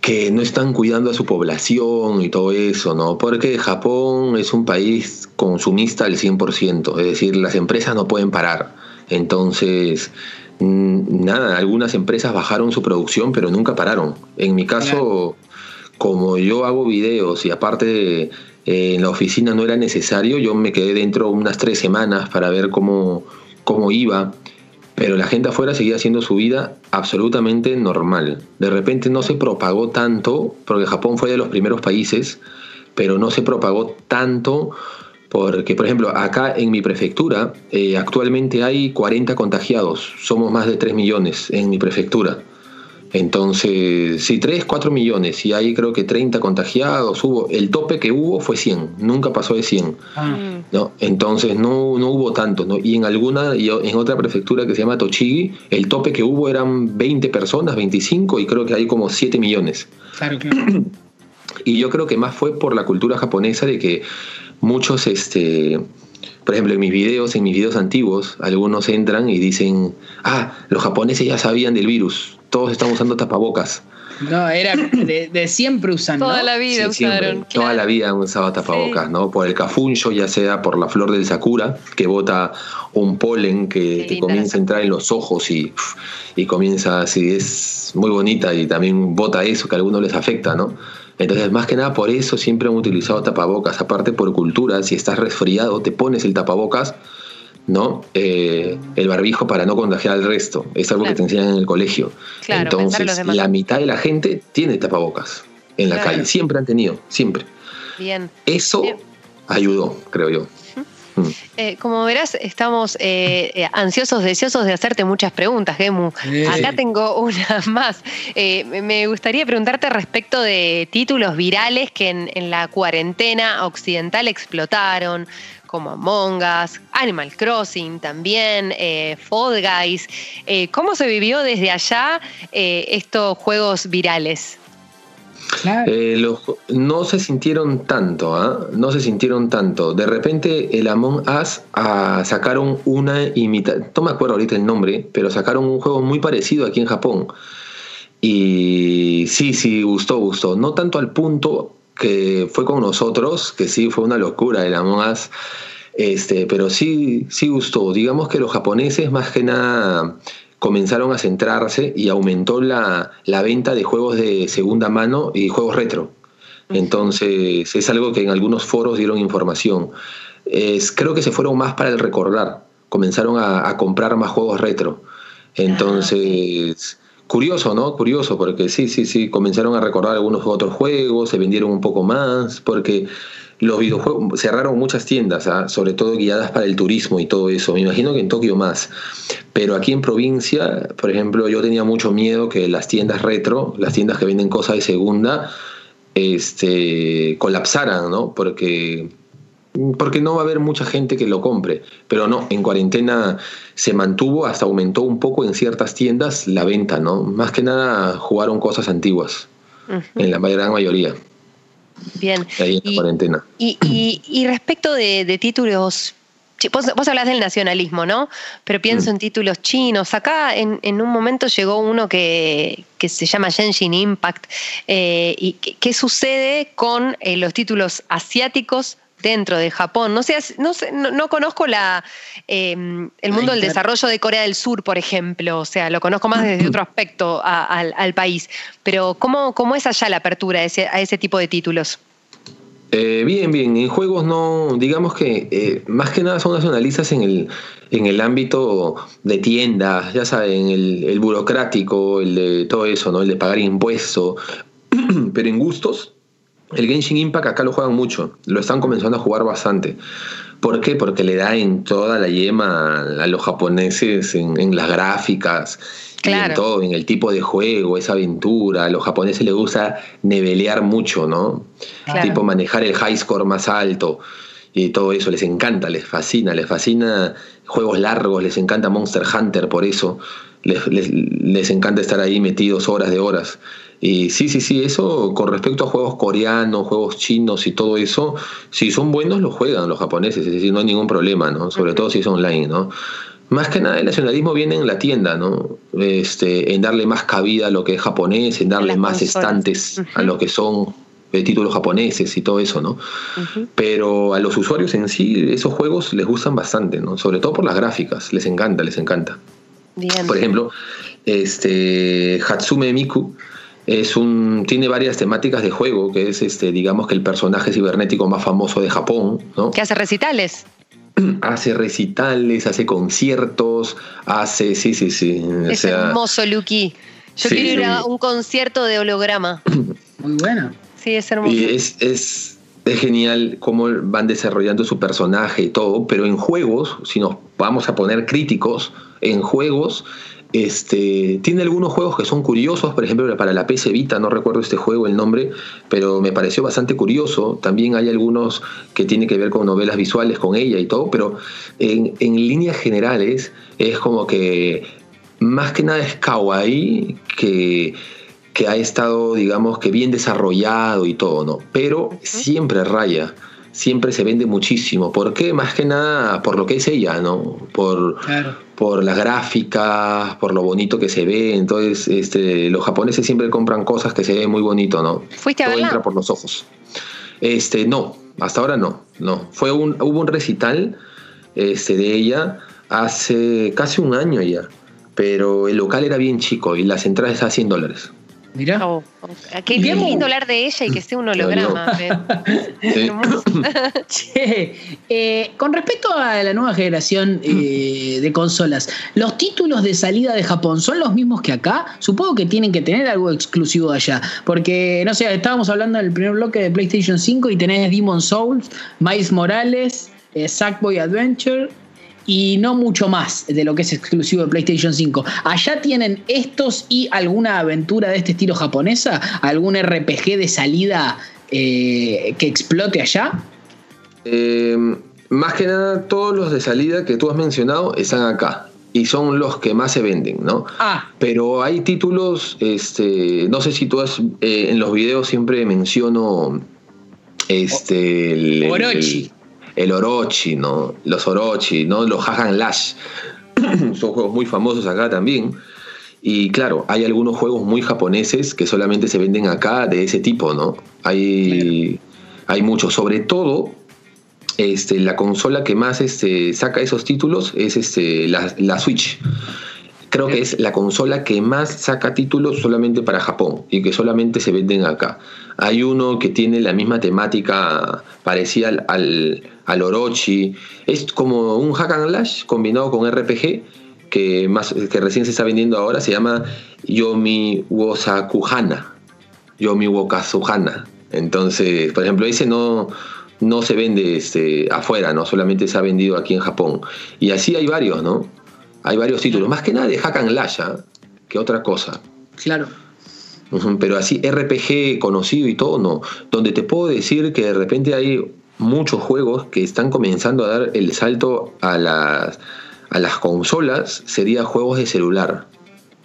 que no están cuidando a su población y todo eso, ¿no? Porque Japón es un país consumista al 100%, es decir, las empresas no pueden parar. Entonces, nada, algunas empresas bajaron su producción, pero nunca pararon. En mi caso, como yo hago videos y aparte eh, en la oficina no era necesario, yo me quedé dentro unas tres semanas para ver cómo, cómo iba, pero la gente afuera seguía haciendo su vida absolutamente normal. De repente no se propagó tanto, porque Japón fue de los primeros países, pero no se propagó tanto porque, por ejemplo, acá en mi prefectura eh, actualmente hay 40 contagiados, somos más de 3 millones en mi prefectura. Entonces, sí, 3, 4 millones y ahí creo que 30 contagiados hubo. El tope que hubo fue 100, nunca pasó de 100. Ah. ¿no? Entonces no, no hubo tanto. ¿no? Y en alguna, y en otra prefectura que se llama Tochigi, el tope que hubo eran 20 personas, 25 y creo que hay como 7 millones. Claro, claro. Y yo creo que más fue por la cultura japonesa de que muchos, este, por ejemplo, en mis videos, en mis videos antiguos, algunos entran y dicen, ah, los japoneses ya sabían del virus, todos están usando tapabocas. No, era de, siempre usan. Toda la vida usaron. Toda la vida han usado tapabocas, ¿no? Por el cafuncho, ya sea por la flor del sakura, que bota un polen que comienza a entrar en los ojos y, y comienza así, es muy bonita y también bota eso que a algunos les afecta, ¿no? Entonces, más que nada por eso siempre han utilizado tapabocas. Aparte, por cultura, si estás resfriado, te pones el tapabocas, ¿no? Eh, el barbijo para no contagiar al resto. Es algo que te enseñan en el colegio. Entonces, la mitad de la gente tiene tapabocas en la calle. Siempre han tenido, siempre. Bien. Eso ayudó, creo yo. Eh, como verás, estamos eh, eh, ansiosos, deseosos de hacerte muchas preguntas, Gemu. Acá tengo una más. me gustaría preguntarte respecto de títulos virales que en, la cuarentena occidental explotaron, como Among Us, Animal Crossing también, Fall Guys. ¿Cómo se vivió desde allá estos juegos virales? Eh, no se sintieron tanto, ¿ah? no se sintieron tanto. De repente el Among Us ah, sacaron una imitación, no me acuerdo ahorita el nombre, pero sacaron un juego muy parecido aquí en Japón. Y sí, sí, gustó, gustó. No tanto al punto que fue con nosotros, que sí fue una locura el Among Us, este, pero sí, sí gustó. Digamos que los japoneses más que nada comenzaron a centrarse y aumentó la, venta de juegos de segunda mano y juegos retro. Entonces es algo que en algunos foros dieron información. Es, creo que se fueron más para el recordar, comenzaron a, comprar más juegos retro. Entonces, curioso, ¿no? Curioso, porque sí, sí, sí, comenzaron a recordar algunos otros juegos, se vendieron un poco más, porque los videojuegos cerraron muchas tiendas, ¿ah? sobre todo guiadas para el turismo y todo eso. Me imagino que en Tokio más. Pero aquí en provincia, por ejemplo, yo tenía mucho miedo que las tiendas retro, las tiendas que venden cosas de segunda, este, colapsaran, ¿no? Porque, porque no va a haber mucha gente que lo compre. Pero no, en cuarentena se mantuvo, hasta aumentó un poco en ciertas tiendas la venta, ¿no? Más que nada jugaron cosas antiguas, en la gran mayoría. Bien. Ahí en y, cuarentena. Y, respecto de, títulos Vos, vos, hablas del nacionalismo, ¿no? Pero pienso mm. en títulos chinos. Acá en, un momento llegó uno que, se llama Genshin Impact. Eh, ¿Y qué, sucede con eh, los títulos asiáticos dentro de Japón. No sé, no, no, conozco la, em, el mundo del desarrollo de Corea del Sur, por ejemplo. O sea, lo conozco más desde otro aspecto al, país. Pero, ¿cómo, ¿cómo, es allá la apertura a ese, a ese tipo de títulos? Eh, bien, bien. En juegos no, digamos que eh, más que nada son nacionalistas en el, en el ámbito de tiendas, ya saben, el, el burocrático, el de todo eso, ¿no? El de pagar impuestos. Pero en gustos, el Genshin Impact acá lo juegan mucho, lo están comenzando a jugar bastante, ¿Por qué? Porque le da en toda la yema a los japoneses en, las gráficas, en todo, en el tipo de juego, esa aventura. A los japoneses les gusta nivelear mucho, ¿no? Tipo manejar el high score más alto y todo eso. Les encanta, les fascina, les fascina juegos largos, les encanta Monster Hunter por eso. Les, les encanta estar ahí metidos horas de horas. Y sí, sí, sí, eso con respecto a juegos coreanos, juegos chinos y todo eso, si son buenos los juegan los japoneses, es decir, no hay ningún problema, ¿no? Sobre todo si es online, ¿no? Más que nada el nacionalismo viene en la tienda, ¿no? Este, en darle más cabida a lo que es japonés, en darle más estantes a lo que son eh, títulos japoneses y todo eso, ¿no? Pero a los usuarios en sí, esos juegos les gustan bastante, ¿no? Sobre todo por las gráficas, les encanta, les encanta. Bien. Por ejemplo, este Hatsume Miku es un, tiene varias temáticas de juego, que es este, digamos que el personaje cibernético más famoso de Japón, ¿no? Que hace recitales. Hace recitales, hace conciertos, hace, sí, sí, sí. Es hermoso, Lucky. Yo quiero ir a un concierto de holograma. Muy bueno. Sí, es hermoso. Y es, es, genial cómo van desarrollando su personaje y todo, pero en juegos, si nos vamos a poner críticos, en juegos este, tiene algunos juegos que son curiosos, por ejemplo, para la PC Vita, no recuerdo este juego, el nombre, pero me pareció bastante curioso. También hay algunos que tienen que ver con novelas visuales con ella y todo, pero en, líneas generales es como que más que nada es kawaii que, que ha estado, digamos, que bien desarrollado y todo, ¿no? Pero siempre raya siempre se vende muchísimo. ¿Por qué? Más que nada por lo que es ella, ¿no? Por, por las gráficas, por lo bonito que se ve. Entonces, este, los japoneses siempre compran cosas que se ven muy bonito, ¿no? ¿Fuiste a Todo entra por los ojos. Este, no, hasta ahora no, no. Fue un, hubo un recital este, de ella hace casi un año ya, pero el local era bien chico y las entradas a 100 dólares. Mira. Oh, qué lindo hablar de ella y que sea un holograma. che, eh, con respecto a la nueva generación eh, de consolas, ¿los títulos de salida de Japón son los mismos que acá? Supongo que tienen que tener algo exclusivo allá. Porque, no sé, estábamos hablando en el primer bloque de PlayStation 5 y tenés Demon Souls, Miles Morales, eh, Sackboy Adventure y no mucho más de lo que es exclusivo de PlayStation 5. ¿Allá tienen estos y alguna aventura de este estilo japonesa? ¿Algún RPG de salida eh, que explote allá? Em, más que nada, todos los de salida que tú has mencionado están acá. Y son los que más se venden, ¿no? Ah. Pero hay títulos, este, no sé si tú has, eh, en los videos siempre menciono este, el, Orochi el Orochi, ¿no? Los Orochi, ¿no? Los Hagan Lash. Son juegos muy famosos acá también. Y claro, hay algunos juegos muy japoneses que solamente se venden acá de ese tipo, ¿no? Hay, hay muchos. Sobre todo, este, la consola que más este, saca esos títulos es este, la, la Switch. Creo que es la consola que más saca títulos solamente para Japón y que solamente se venden acá. Hay uno que tiene la misma temática parecida al, al, Orochi. Es como un hack and slash combinado con RPG que, más, que recién se está vendiendo ahora. Se llama Yomi Wosakuhana. Yomi Wokazuhana. Entonces, por ejemplo, ese no, no se vende este, afuera, ¿no? Solamente se ha vendido aquí en Japón. Y así hay varios, ¿no? Hay varios títulos, más que nada de hack and slash, ¿ah? que otra cosa. Claro. Pero así RPG conocido y todo, no. Donde te puedo decir que de repente hay muchos juegos que están comenzando a dar el salto a las, a las consolas, sería juegos de celular.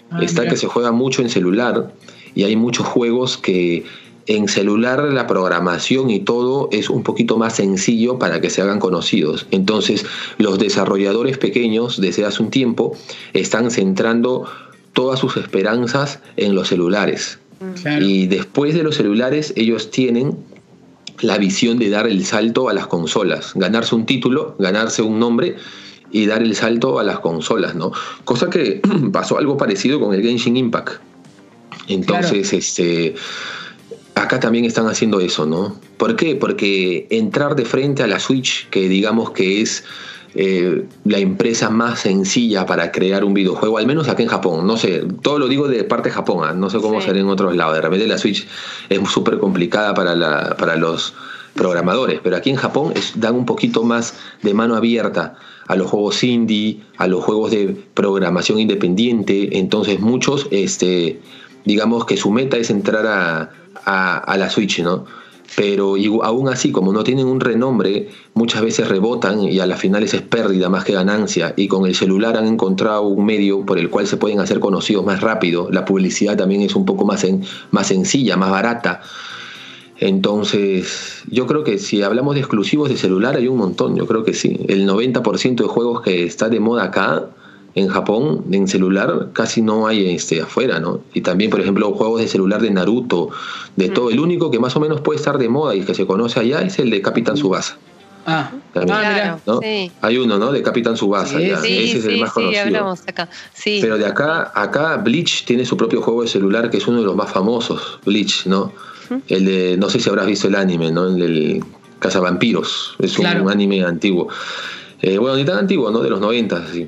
Ah, Está que se juega mucho en celular y hay muchos juegos que en celular la programación y todo es un poquito más sencillo para que se hagan conocidos. Entonces, los desarrolladores pequeños desde hace un tiempo están centrando todas sus esperanzas en los celulares. Y después de los celulares, ellos tienen la visión de dar el salto a las consolas, ganarse un título, ganarse un nombre y dar el salto a las consolas, ¿no? Cosa que pasó algo parecido con el Genshin Impact. Entonces, este acá también están haciendo eso, ¿no? ¿Por qué? Porque entrar de frente a la Switch, que digamos que es eh, la empresa más sencilla para crear un videojuego, al menos acá en Japón, no sé, todo lo digo de parte de Japón, ¿ah? no sé cómo será en otros lados, de repente la Switch es súper complicada para, la, para los programadores, pero aquí en Japón dan un poquito más de mano abierta a los juegos indie, a los juegos de programación independiente, entonces muchos, este, digamos que su meta es entrar a, a la Switch, ¿no? pero aún así, como no tienen un renombre, muchas veces rebotan y a las finales es pérdida más que ganancia. Y con el celular han encontrado un medio por el cual se pueden hacer conocidos más rápido. La publicidad también es un poco más, más sencilla, más barata. Entonces, yo creo que si hablamos de exclusivos de celular, hay un montón, yo creo que sí. El 90% de juegos que está de moda acá en Japón, en celular, casi no hay este, afuera, ¿no? Y también, por ejemplo, juegos de celular de Naruto, de todo. El único que más o menos puede estar de moda y que se conoce allá es el de Capitán Subasa. Ah, ah ¿no? Hay uno, ¿no? De Capitán Subasa. Sí, Ese es el más conocido. Acá. Pero de acá, acá Bleach tiene su propio juego de celular que es uno de los más famosos, Bleach, ¿no? El de, no sé si habrás visto el anime, ¿no? El del Cazavampiros. Es un anime antiguo. Eh, bueno, ni tan antiguo, ¿no? De los 90, así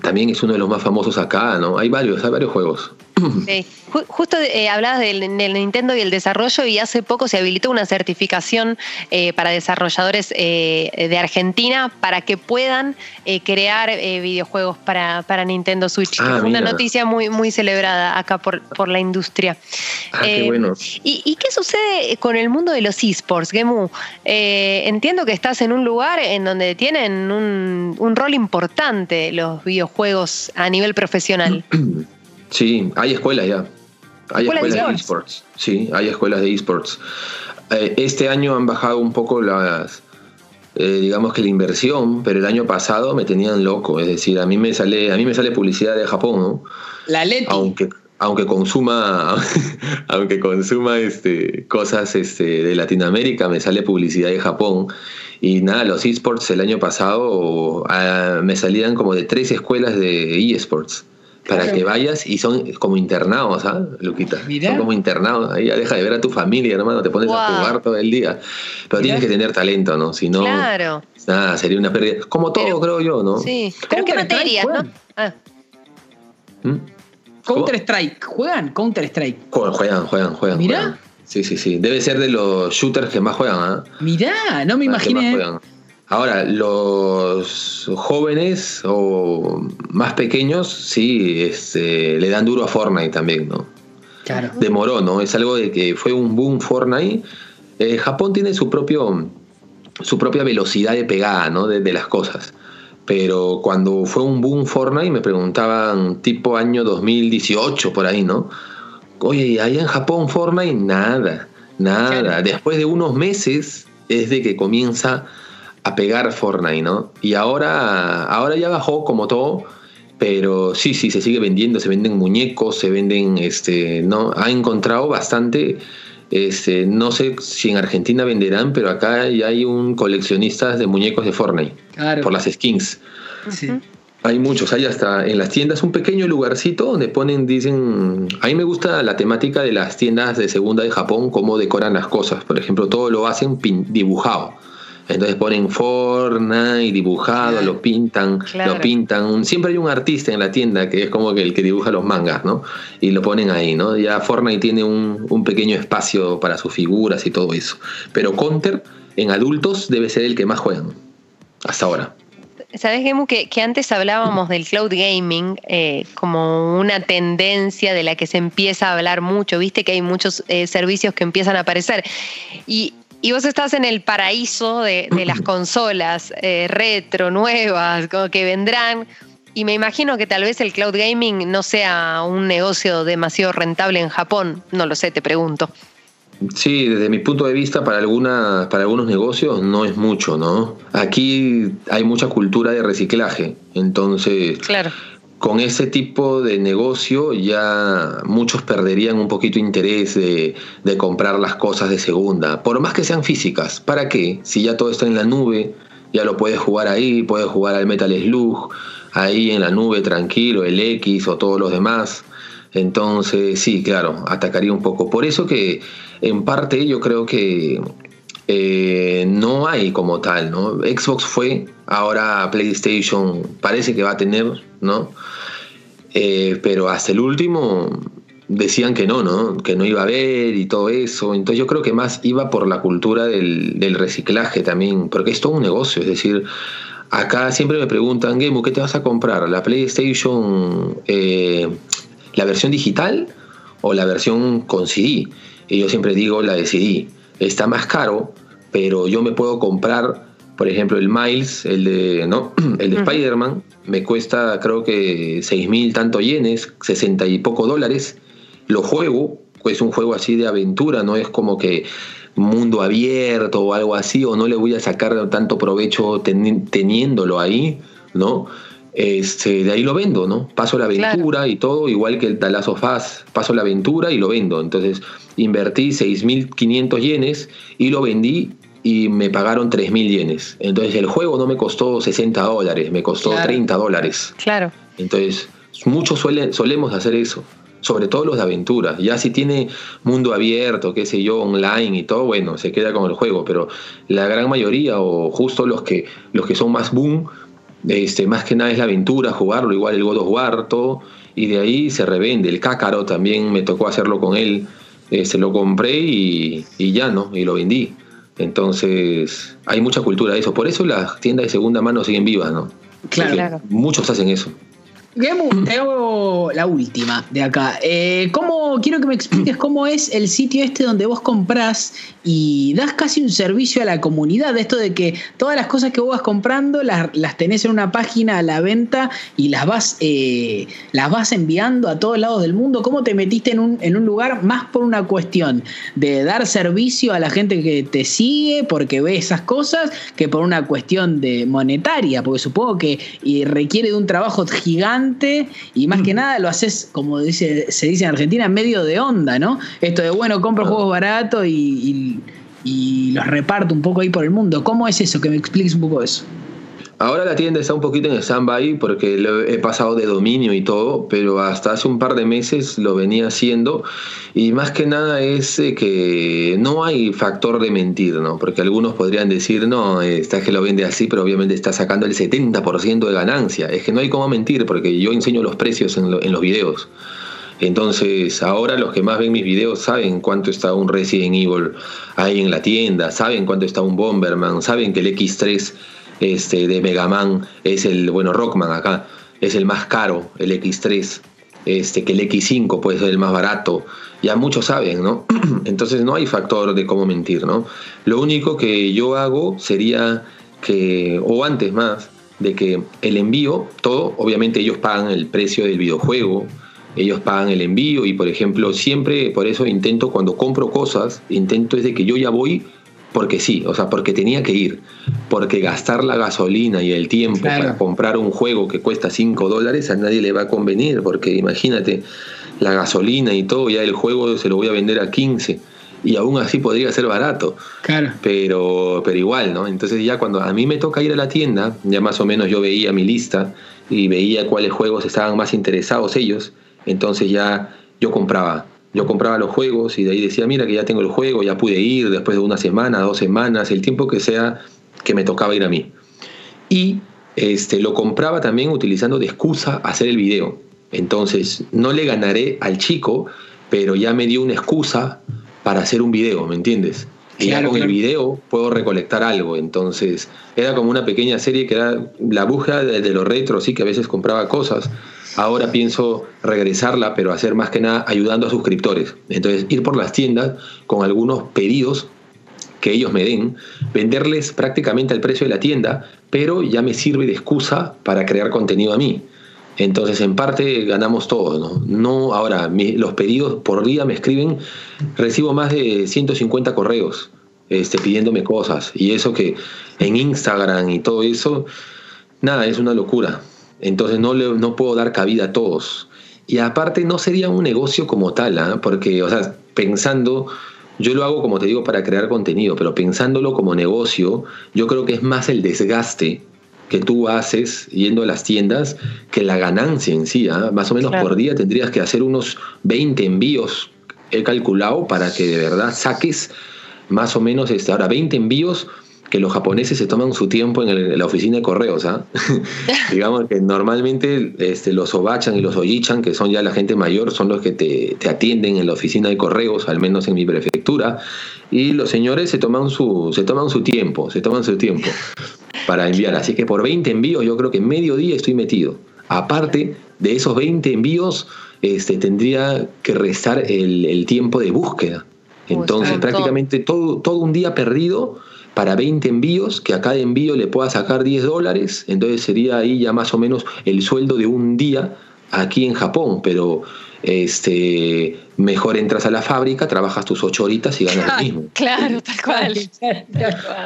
también es uno de los más famosos acá, ¿no? Hay varios, hay varios juegos. Sí. Justo eh, hablabas del, Nintendo y el desarrollo y hace poco se habilitó una certificación eh, para desarrolladores eh, de Argentina para que puedan crear videojuegos para, para, Nintendo Switch. Ah, una noticia muy, muy celebrada acá por, por la industria. Ah, qué bueno. ¿y, qué sucede con el mundo de los esports, Gemu? entiendo que estás en un lugar en donde tienen un, un rol importante los videojuegos a nivel profesional. Sí, hay escuelas ya. Hay escuelas de esports. Sí, hay escuelas de esports. Eh, este año han bajado un poco las, eh, digamos que la inversión, pero el año pasado me tenían loco. Es decir, a mí me sale, a mí me sale publicidad de Japón, ¿no? La Leti. Aunque, aunque consuma, aunque consuma este, cosas este, de Latinoamérica, me sale publicidad de Japón. Y nada, los esports el año pasado ah, me salían como de tres escuelas de esports para que vayas y son como internados, ¿ah, Luquita? Son como internados. Ahí ya deja de ver a tu familia, hermano, te pones a jugar todo el día. Pero tienes que tener talento, ¿no? Si no, claro. nada, sería una pérdida. Como todo, creo yo, ¿no? Sí. ¿Pero qué materia, no? Ah. ¿Mm? Counter Strike, ¿juegan? Counter Strike. Juegan, juegan, juegan. Mirá. Sí, sí, sí. Debe ser de los shooters que más juegan, ¿ah? Mirá, no me imaginé. Ahora, los jóvenes o más pequeños, sí, este, le dan duro a Fortnite también, ¿no? Claro. Demoró, ¿no? Es algo de que fue un boom Fortnite. Eh, Japón tiene su propio su propia velocidad de pegada, ¿no? De, de, las cosas. Pero cuando fue un boom Fortnite me preguntaban tipo año 2018 por ahí, ¿no? Oye, allá en Japón Fortnite nada, nada. Después de unos meses es de que comienza a pegar Fortnite, ¿no? Y ahora, ahora ya bajó como todo, pero sí, sí, se sigue vendiendo, se venden muñecos, se venden, este, ¿no? Ha encontrado bastante, este, no sé si en Argentina venderán, pero acá ya hay un coleccionista de muñecos de Fortnite, por las skins. Sí. Hay muchos, hay hasta en las tiendas un pequeño lugarcito donde ponen, dicen, a mí me gusta la temática de las tiendas de segunda de Japón, cómo decoran las cosas. Por ejemplo, todo lo hacen dibujado. Entonces ponen Fortnite dibujado, lo pintan, lo pintan. Siempre hay un artista en la tienda que es como que el que dibuja los mangas, ¿no? Y lo ponen ahí, ¿no? Ya Fortnite tiene un, pequeño espacio para sus figuras y todo eso. Pero Counter en adultos debe ser el que más juegan hasta ahora. Sabes, Gemu, que, que, antes hablábamos del cloud gaming eh, como una tendencia de la que se empieza a hablar mucho, viste que hay muchos eh, servicios que empiezan a aparecer. Y y vos estás en el paraíso de, las consolas eh, retro, nuevas, como que vendrán. Y me imagino que tal vez el cloud gaming no sea un negocio demasiado rentable en Japón. No lo sé, te pregunto. Sí, desde mi punto de vista, para, alguna, para algunos negocios no es mucho, ¿no? Aquí hay mucha cultura de reciclaje, entonces claro con ese tipo de negocio ya muchos perderían un poquito interés de, comprar las cosas de segunda, por más que sean físicas. ¿Para qué? Si ya todo está en la nube, ya lo puedes jugar ahí, puedes jugar al Metal Slug, ahí en la nube tranquilo, el X o todos los demás. Entonces, sí, claro, atacaría un poco. Por eso que en parte yo creo que eh, no hay como tal, ¿no? Xbox fue, ahora PlayStation parece que va a tener, ¿no? Eh, pero hasta el último decían que no, ¿no? Que no iba a haber y todo eso. Entonces yo creo que más iba por la cultura del, reciclaje también, porque es todo un negocio, es decir, acá siempre me preguntan, Gemu, ¿qué te vas a comprar? ¿La PlayStation, eh, la versión digital o la versión con CD? Y yo siempre digo la de CD. Está más caro, pero yo me puedo comprar, por ejemplo, el Miles, el de, ¿no? el de Spider-Man, me cuesta creo que 6 mil tanto yenes, 60 y poco dólares. Lo juego, es un juego así de aventura, no es como que mundo abierto o algo así, o no le voy a sacar tanto provecho teniéndolo ahí, ¿no? Este, de ahí lo vendo, ¿no? Paso la aventura y todo, igual que el Talazo Faz, paso la aventura y lo vendo. Entonces invertí 6.500 yenes y lo vendí y me pagaron 3.000 yenes. Entonces el juego no me costó 60 dólares, me costó 30 dólares. Claro. Entonces muchos suelen, solemos hacer eso sobre todo los de aventura. Ya si tiene mundo abierto, qué sé yo, online y todo, bueno, se queda con el juego, pero la gran mayoría o justo los que los que son más boom, este, más que nada es la aventura, jugarlo, igual el God of War, todo, y de ahí se revende. El Cácaro también me tocó hacerlo con él, se este, lo compré y, y ya, ¿no? Y lo vendí. Entonces, hay mucha cultura de eso. Por eso las tiendas de segunda mano siguen vivas, ¿no? Claro. Muchos hacen eso. Gemu, te hago la última de acá. Eh, ¿cómo, quiero que me expliques cómo es el sitio este donde vos comprás y das casi un servicio a la comunidad. Esto de que todas las cosas que vos vas comprando las, tenés en una página a la venta y las vas, eh, las vas enviando a todos lados del mundo. ¿Cómo te metiste en un, en un lugar más por una cuestión de dar servicio a la gente que te sigue porque ve esas cosas que por una cuestión de monetaria? Porque supongo que requiere de un trabajo gigante y más que mm. nada lo haces, como dice, se dice en Argentina, medio de onda, ¿no? Esto de, bueno, compro juegos baratos y, los reparto un poco ahí por el mundo. ¿Cómo es eso? Que me expliques un poco eso. Ahora la tienda está un poquito en stand-by porque lo he pasado de dominio y todo, pero hasta hace un par de meses lo venía haciendo y más que nada es eh, que no hay factor de mentir, ¿no? Porque algunos podrían decir, no, está que lo vende así, pero obviamente está sacando el 70% de ganancia. Es que no hay cómo mentir porque yo enseño los precios en, en los videos. Entonces, ahora los que más ven mis videos saben cuánto está un Resident Evil ahí en la tienda, saben cuánto está un Bomberman, saben que el X3 este, de Mega Man es el, bueno, Rockman acá, es el más caro, el X3, este, que el X5 puede ser el más barato. Ya muchos saben, ¿no? Entonces no hay factor de cómo mentir, ¿no? Lo único que yo hago sería que, o antes más, de que el envío, todo, obviamente ellos pagan el precio del videojuego, ellos pagan el envío y por ejemplo siempre por eso intento cuando compro cosas intento es de que yo ya voy porque sí, o sea, porque tenía que ir, porque gastar la gasolina y el tiempo para comprar un juego que cuesta 5 dólares a nadie le va a convenir, porque imagínate, la gasolina y todo, ya el juego se lo voy a vender a 15 y aún así podría ser barato. Claro. Pero, pero igual, ¿no? Entonces ya cuando a mí me toca ir a la tienda, ya más o menos yo veía mi lista y veía cuáles juegos estaban más interesados ellos, entonces ya yo compraba yo compraba los juegos y de ahí decía, mira que ya tengo el juego, ya pude ir después de una semana, dos semanas, el tiempo que sea que me tocaba ir a mí. Y este, lo compraba también utilizando de excusa hacer el video. Entonces, no le ganaré al chico, pero ya me dio una excusa para hacer un video, ¿me entiendes? Y ya con el video puedo recolectar algo. Entonces, era como una pequeña serie que era la búsqueda de, de los retros, sí, que a veces compraba cosas Ahora pienso regresarla, pero hacer más que nada ayudando a suscriptores. Entonces, ir por las tiendas con algunos pedidos que ellos me den, venderles prácticamente al precio de la tienda, pero ya me sirve de excusa para crear contenido a mí. Entonces, en parte ganamos todos, ¿no? no ahora, los pedidos por día me escriben, recibo más de 150 correos este, pidiéndome cosas. Y eso que en Instagram y todo eso, nada, es una locura. Entonces no, le, no puedo dar cabida a todos. Y aparte no sería un negocio como tal, ¿ah? porque, o sea, pensando, yo lo hago como te digo para crear contenido, pero pensándolo como negocio, yo creo que es más el desgaste que tú haces yendo a las tiendas que la ganancia en sí. ¿ah? Más o menos por día tendrías que hacer unos 20 envíos, he calculado, para que de verdad saques más o menos, este, ahora 20 envíos que los japoneses se toman su tiempo en, la oficina de correos. ¿ah? Digamos que normalmente este, los obachan y los oyichan, que son ya la gente mayor, son los que te, te, atienden en la oficina de correos, al menos en mi prefectura, y los señores se toman su, se toman su tiempo, se toman su tiempo para enviar. Así que por 20 envíos yo creo que medio día estoy metido. Aparte de esos 20 envíos, este, tendría que restar el, tiempo de búsqueda. Entonces, prácticamente todo, todo un día perdido para 20 envíos, que a cada envío le pueda sacar 10 dólares, entonces sería ahí ya más o menos el sueldo de un día aquí en Japón, pero este mejor entras a la fábrica, trabajas tus 8 horitas y ganas lo mismo. Claro, tal cual.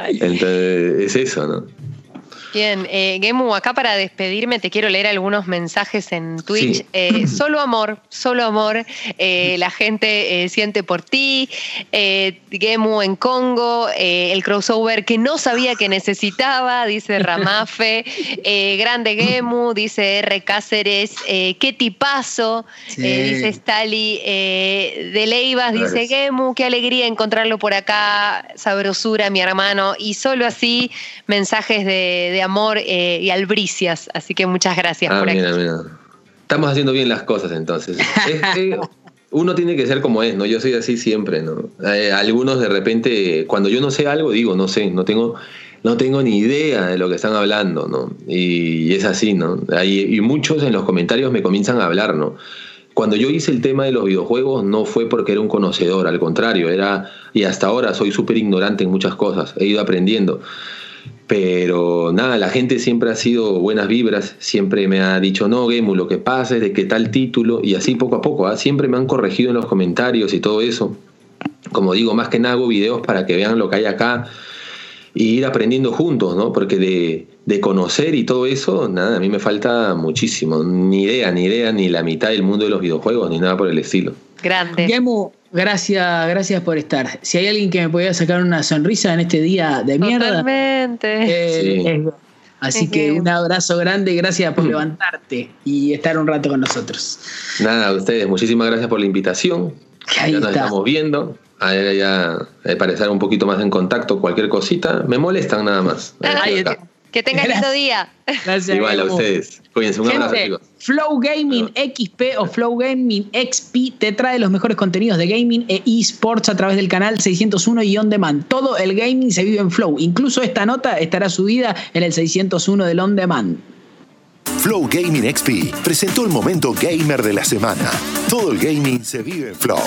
Entonces, es eso, ¿no? Bien, eh, Gemu, acá para despedirme te quiero leer algunos mensajes en Twitch. Eh, solo amor, solo amor. Eh, la gente siente por ti. Gemu en Congo, el crossover que no sabía que necesitaba, dice Ramafe. grande Gemu, dice R. Cáceres. qué tipazo, dice Stali. de Leivas, dice Gemu, qué alegría encontrarlo por acá. Sabrosura, mi hermano. Y solo así, mensajes de, de amor eh, y albricias. Así que muchas gracias ah, por mira, Mira. Estamos haciendo bien las cosas entonces. uno tiene que ser como es, ¿no? Yo soy así siempre, ¿no? Eh, algunos de repente, cuando yo no sé algo, digo, no sé, no tengo, no tengo ni idea de lo que están hablando, ¿no? Y, es así, ¿no? y muchos en los comentarios me comienzan a hablar, ¿no? Cuando yo hice el tema de los videojuegos no fue porque era un conocedor, al contrario, era, y hasta ahora soy súper ignorante en muchas cosas, he ido aprendiendo. Pero nada, la gente siempre ha sido buenas vibras, siempre me ha dicho, no, Gemu, lo que pasa es de que tal título, y así poco a poco, ¿ah? siempre me han corregido en los comentarios y todo eso. Como digo, más que nada hago videos para que vean lo que hay acá y ir aprendiendo juntos, ¿no? Porque de, de conocer y todo eso, nada, a mí me falta muchísimo, ni idea, ni idea, ni la mitad del mundo de los videojuegos, ni nada por el estilo. Grande. Gemu, Gracias, gracias por estar. Si hay alguien que me pudiera sacar una sonrisa en este día de mierda. Totalmente. Eh, así que un abrazo grande y gracias por levantarte y estar un rato con nosotros. Nada, a ustedes, muchísimas gracias por la invitación. ya nos estamos viendo. Ahora ya eh, para estar un poquito más en contacto, cualquier cosita, me molestan nada más. Que tengan lindo día. Gracias. Igual a ustedes. Cuídense, un abrazo, chicos. Flow Gaming XP o Flow Gaming XP te trae los mejores contenidos de gaming e esports a través del canal 601 y On Demand. Todo el gaming se vive en Flow. Incluso esta nota estará subida en el 601 del On Demand. Flow Gaming XP presentó el momento gamer de la semana. Todo el gaming se vive en Flow.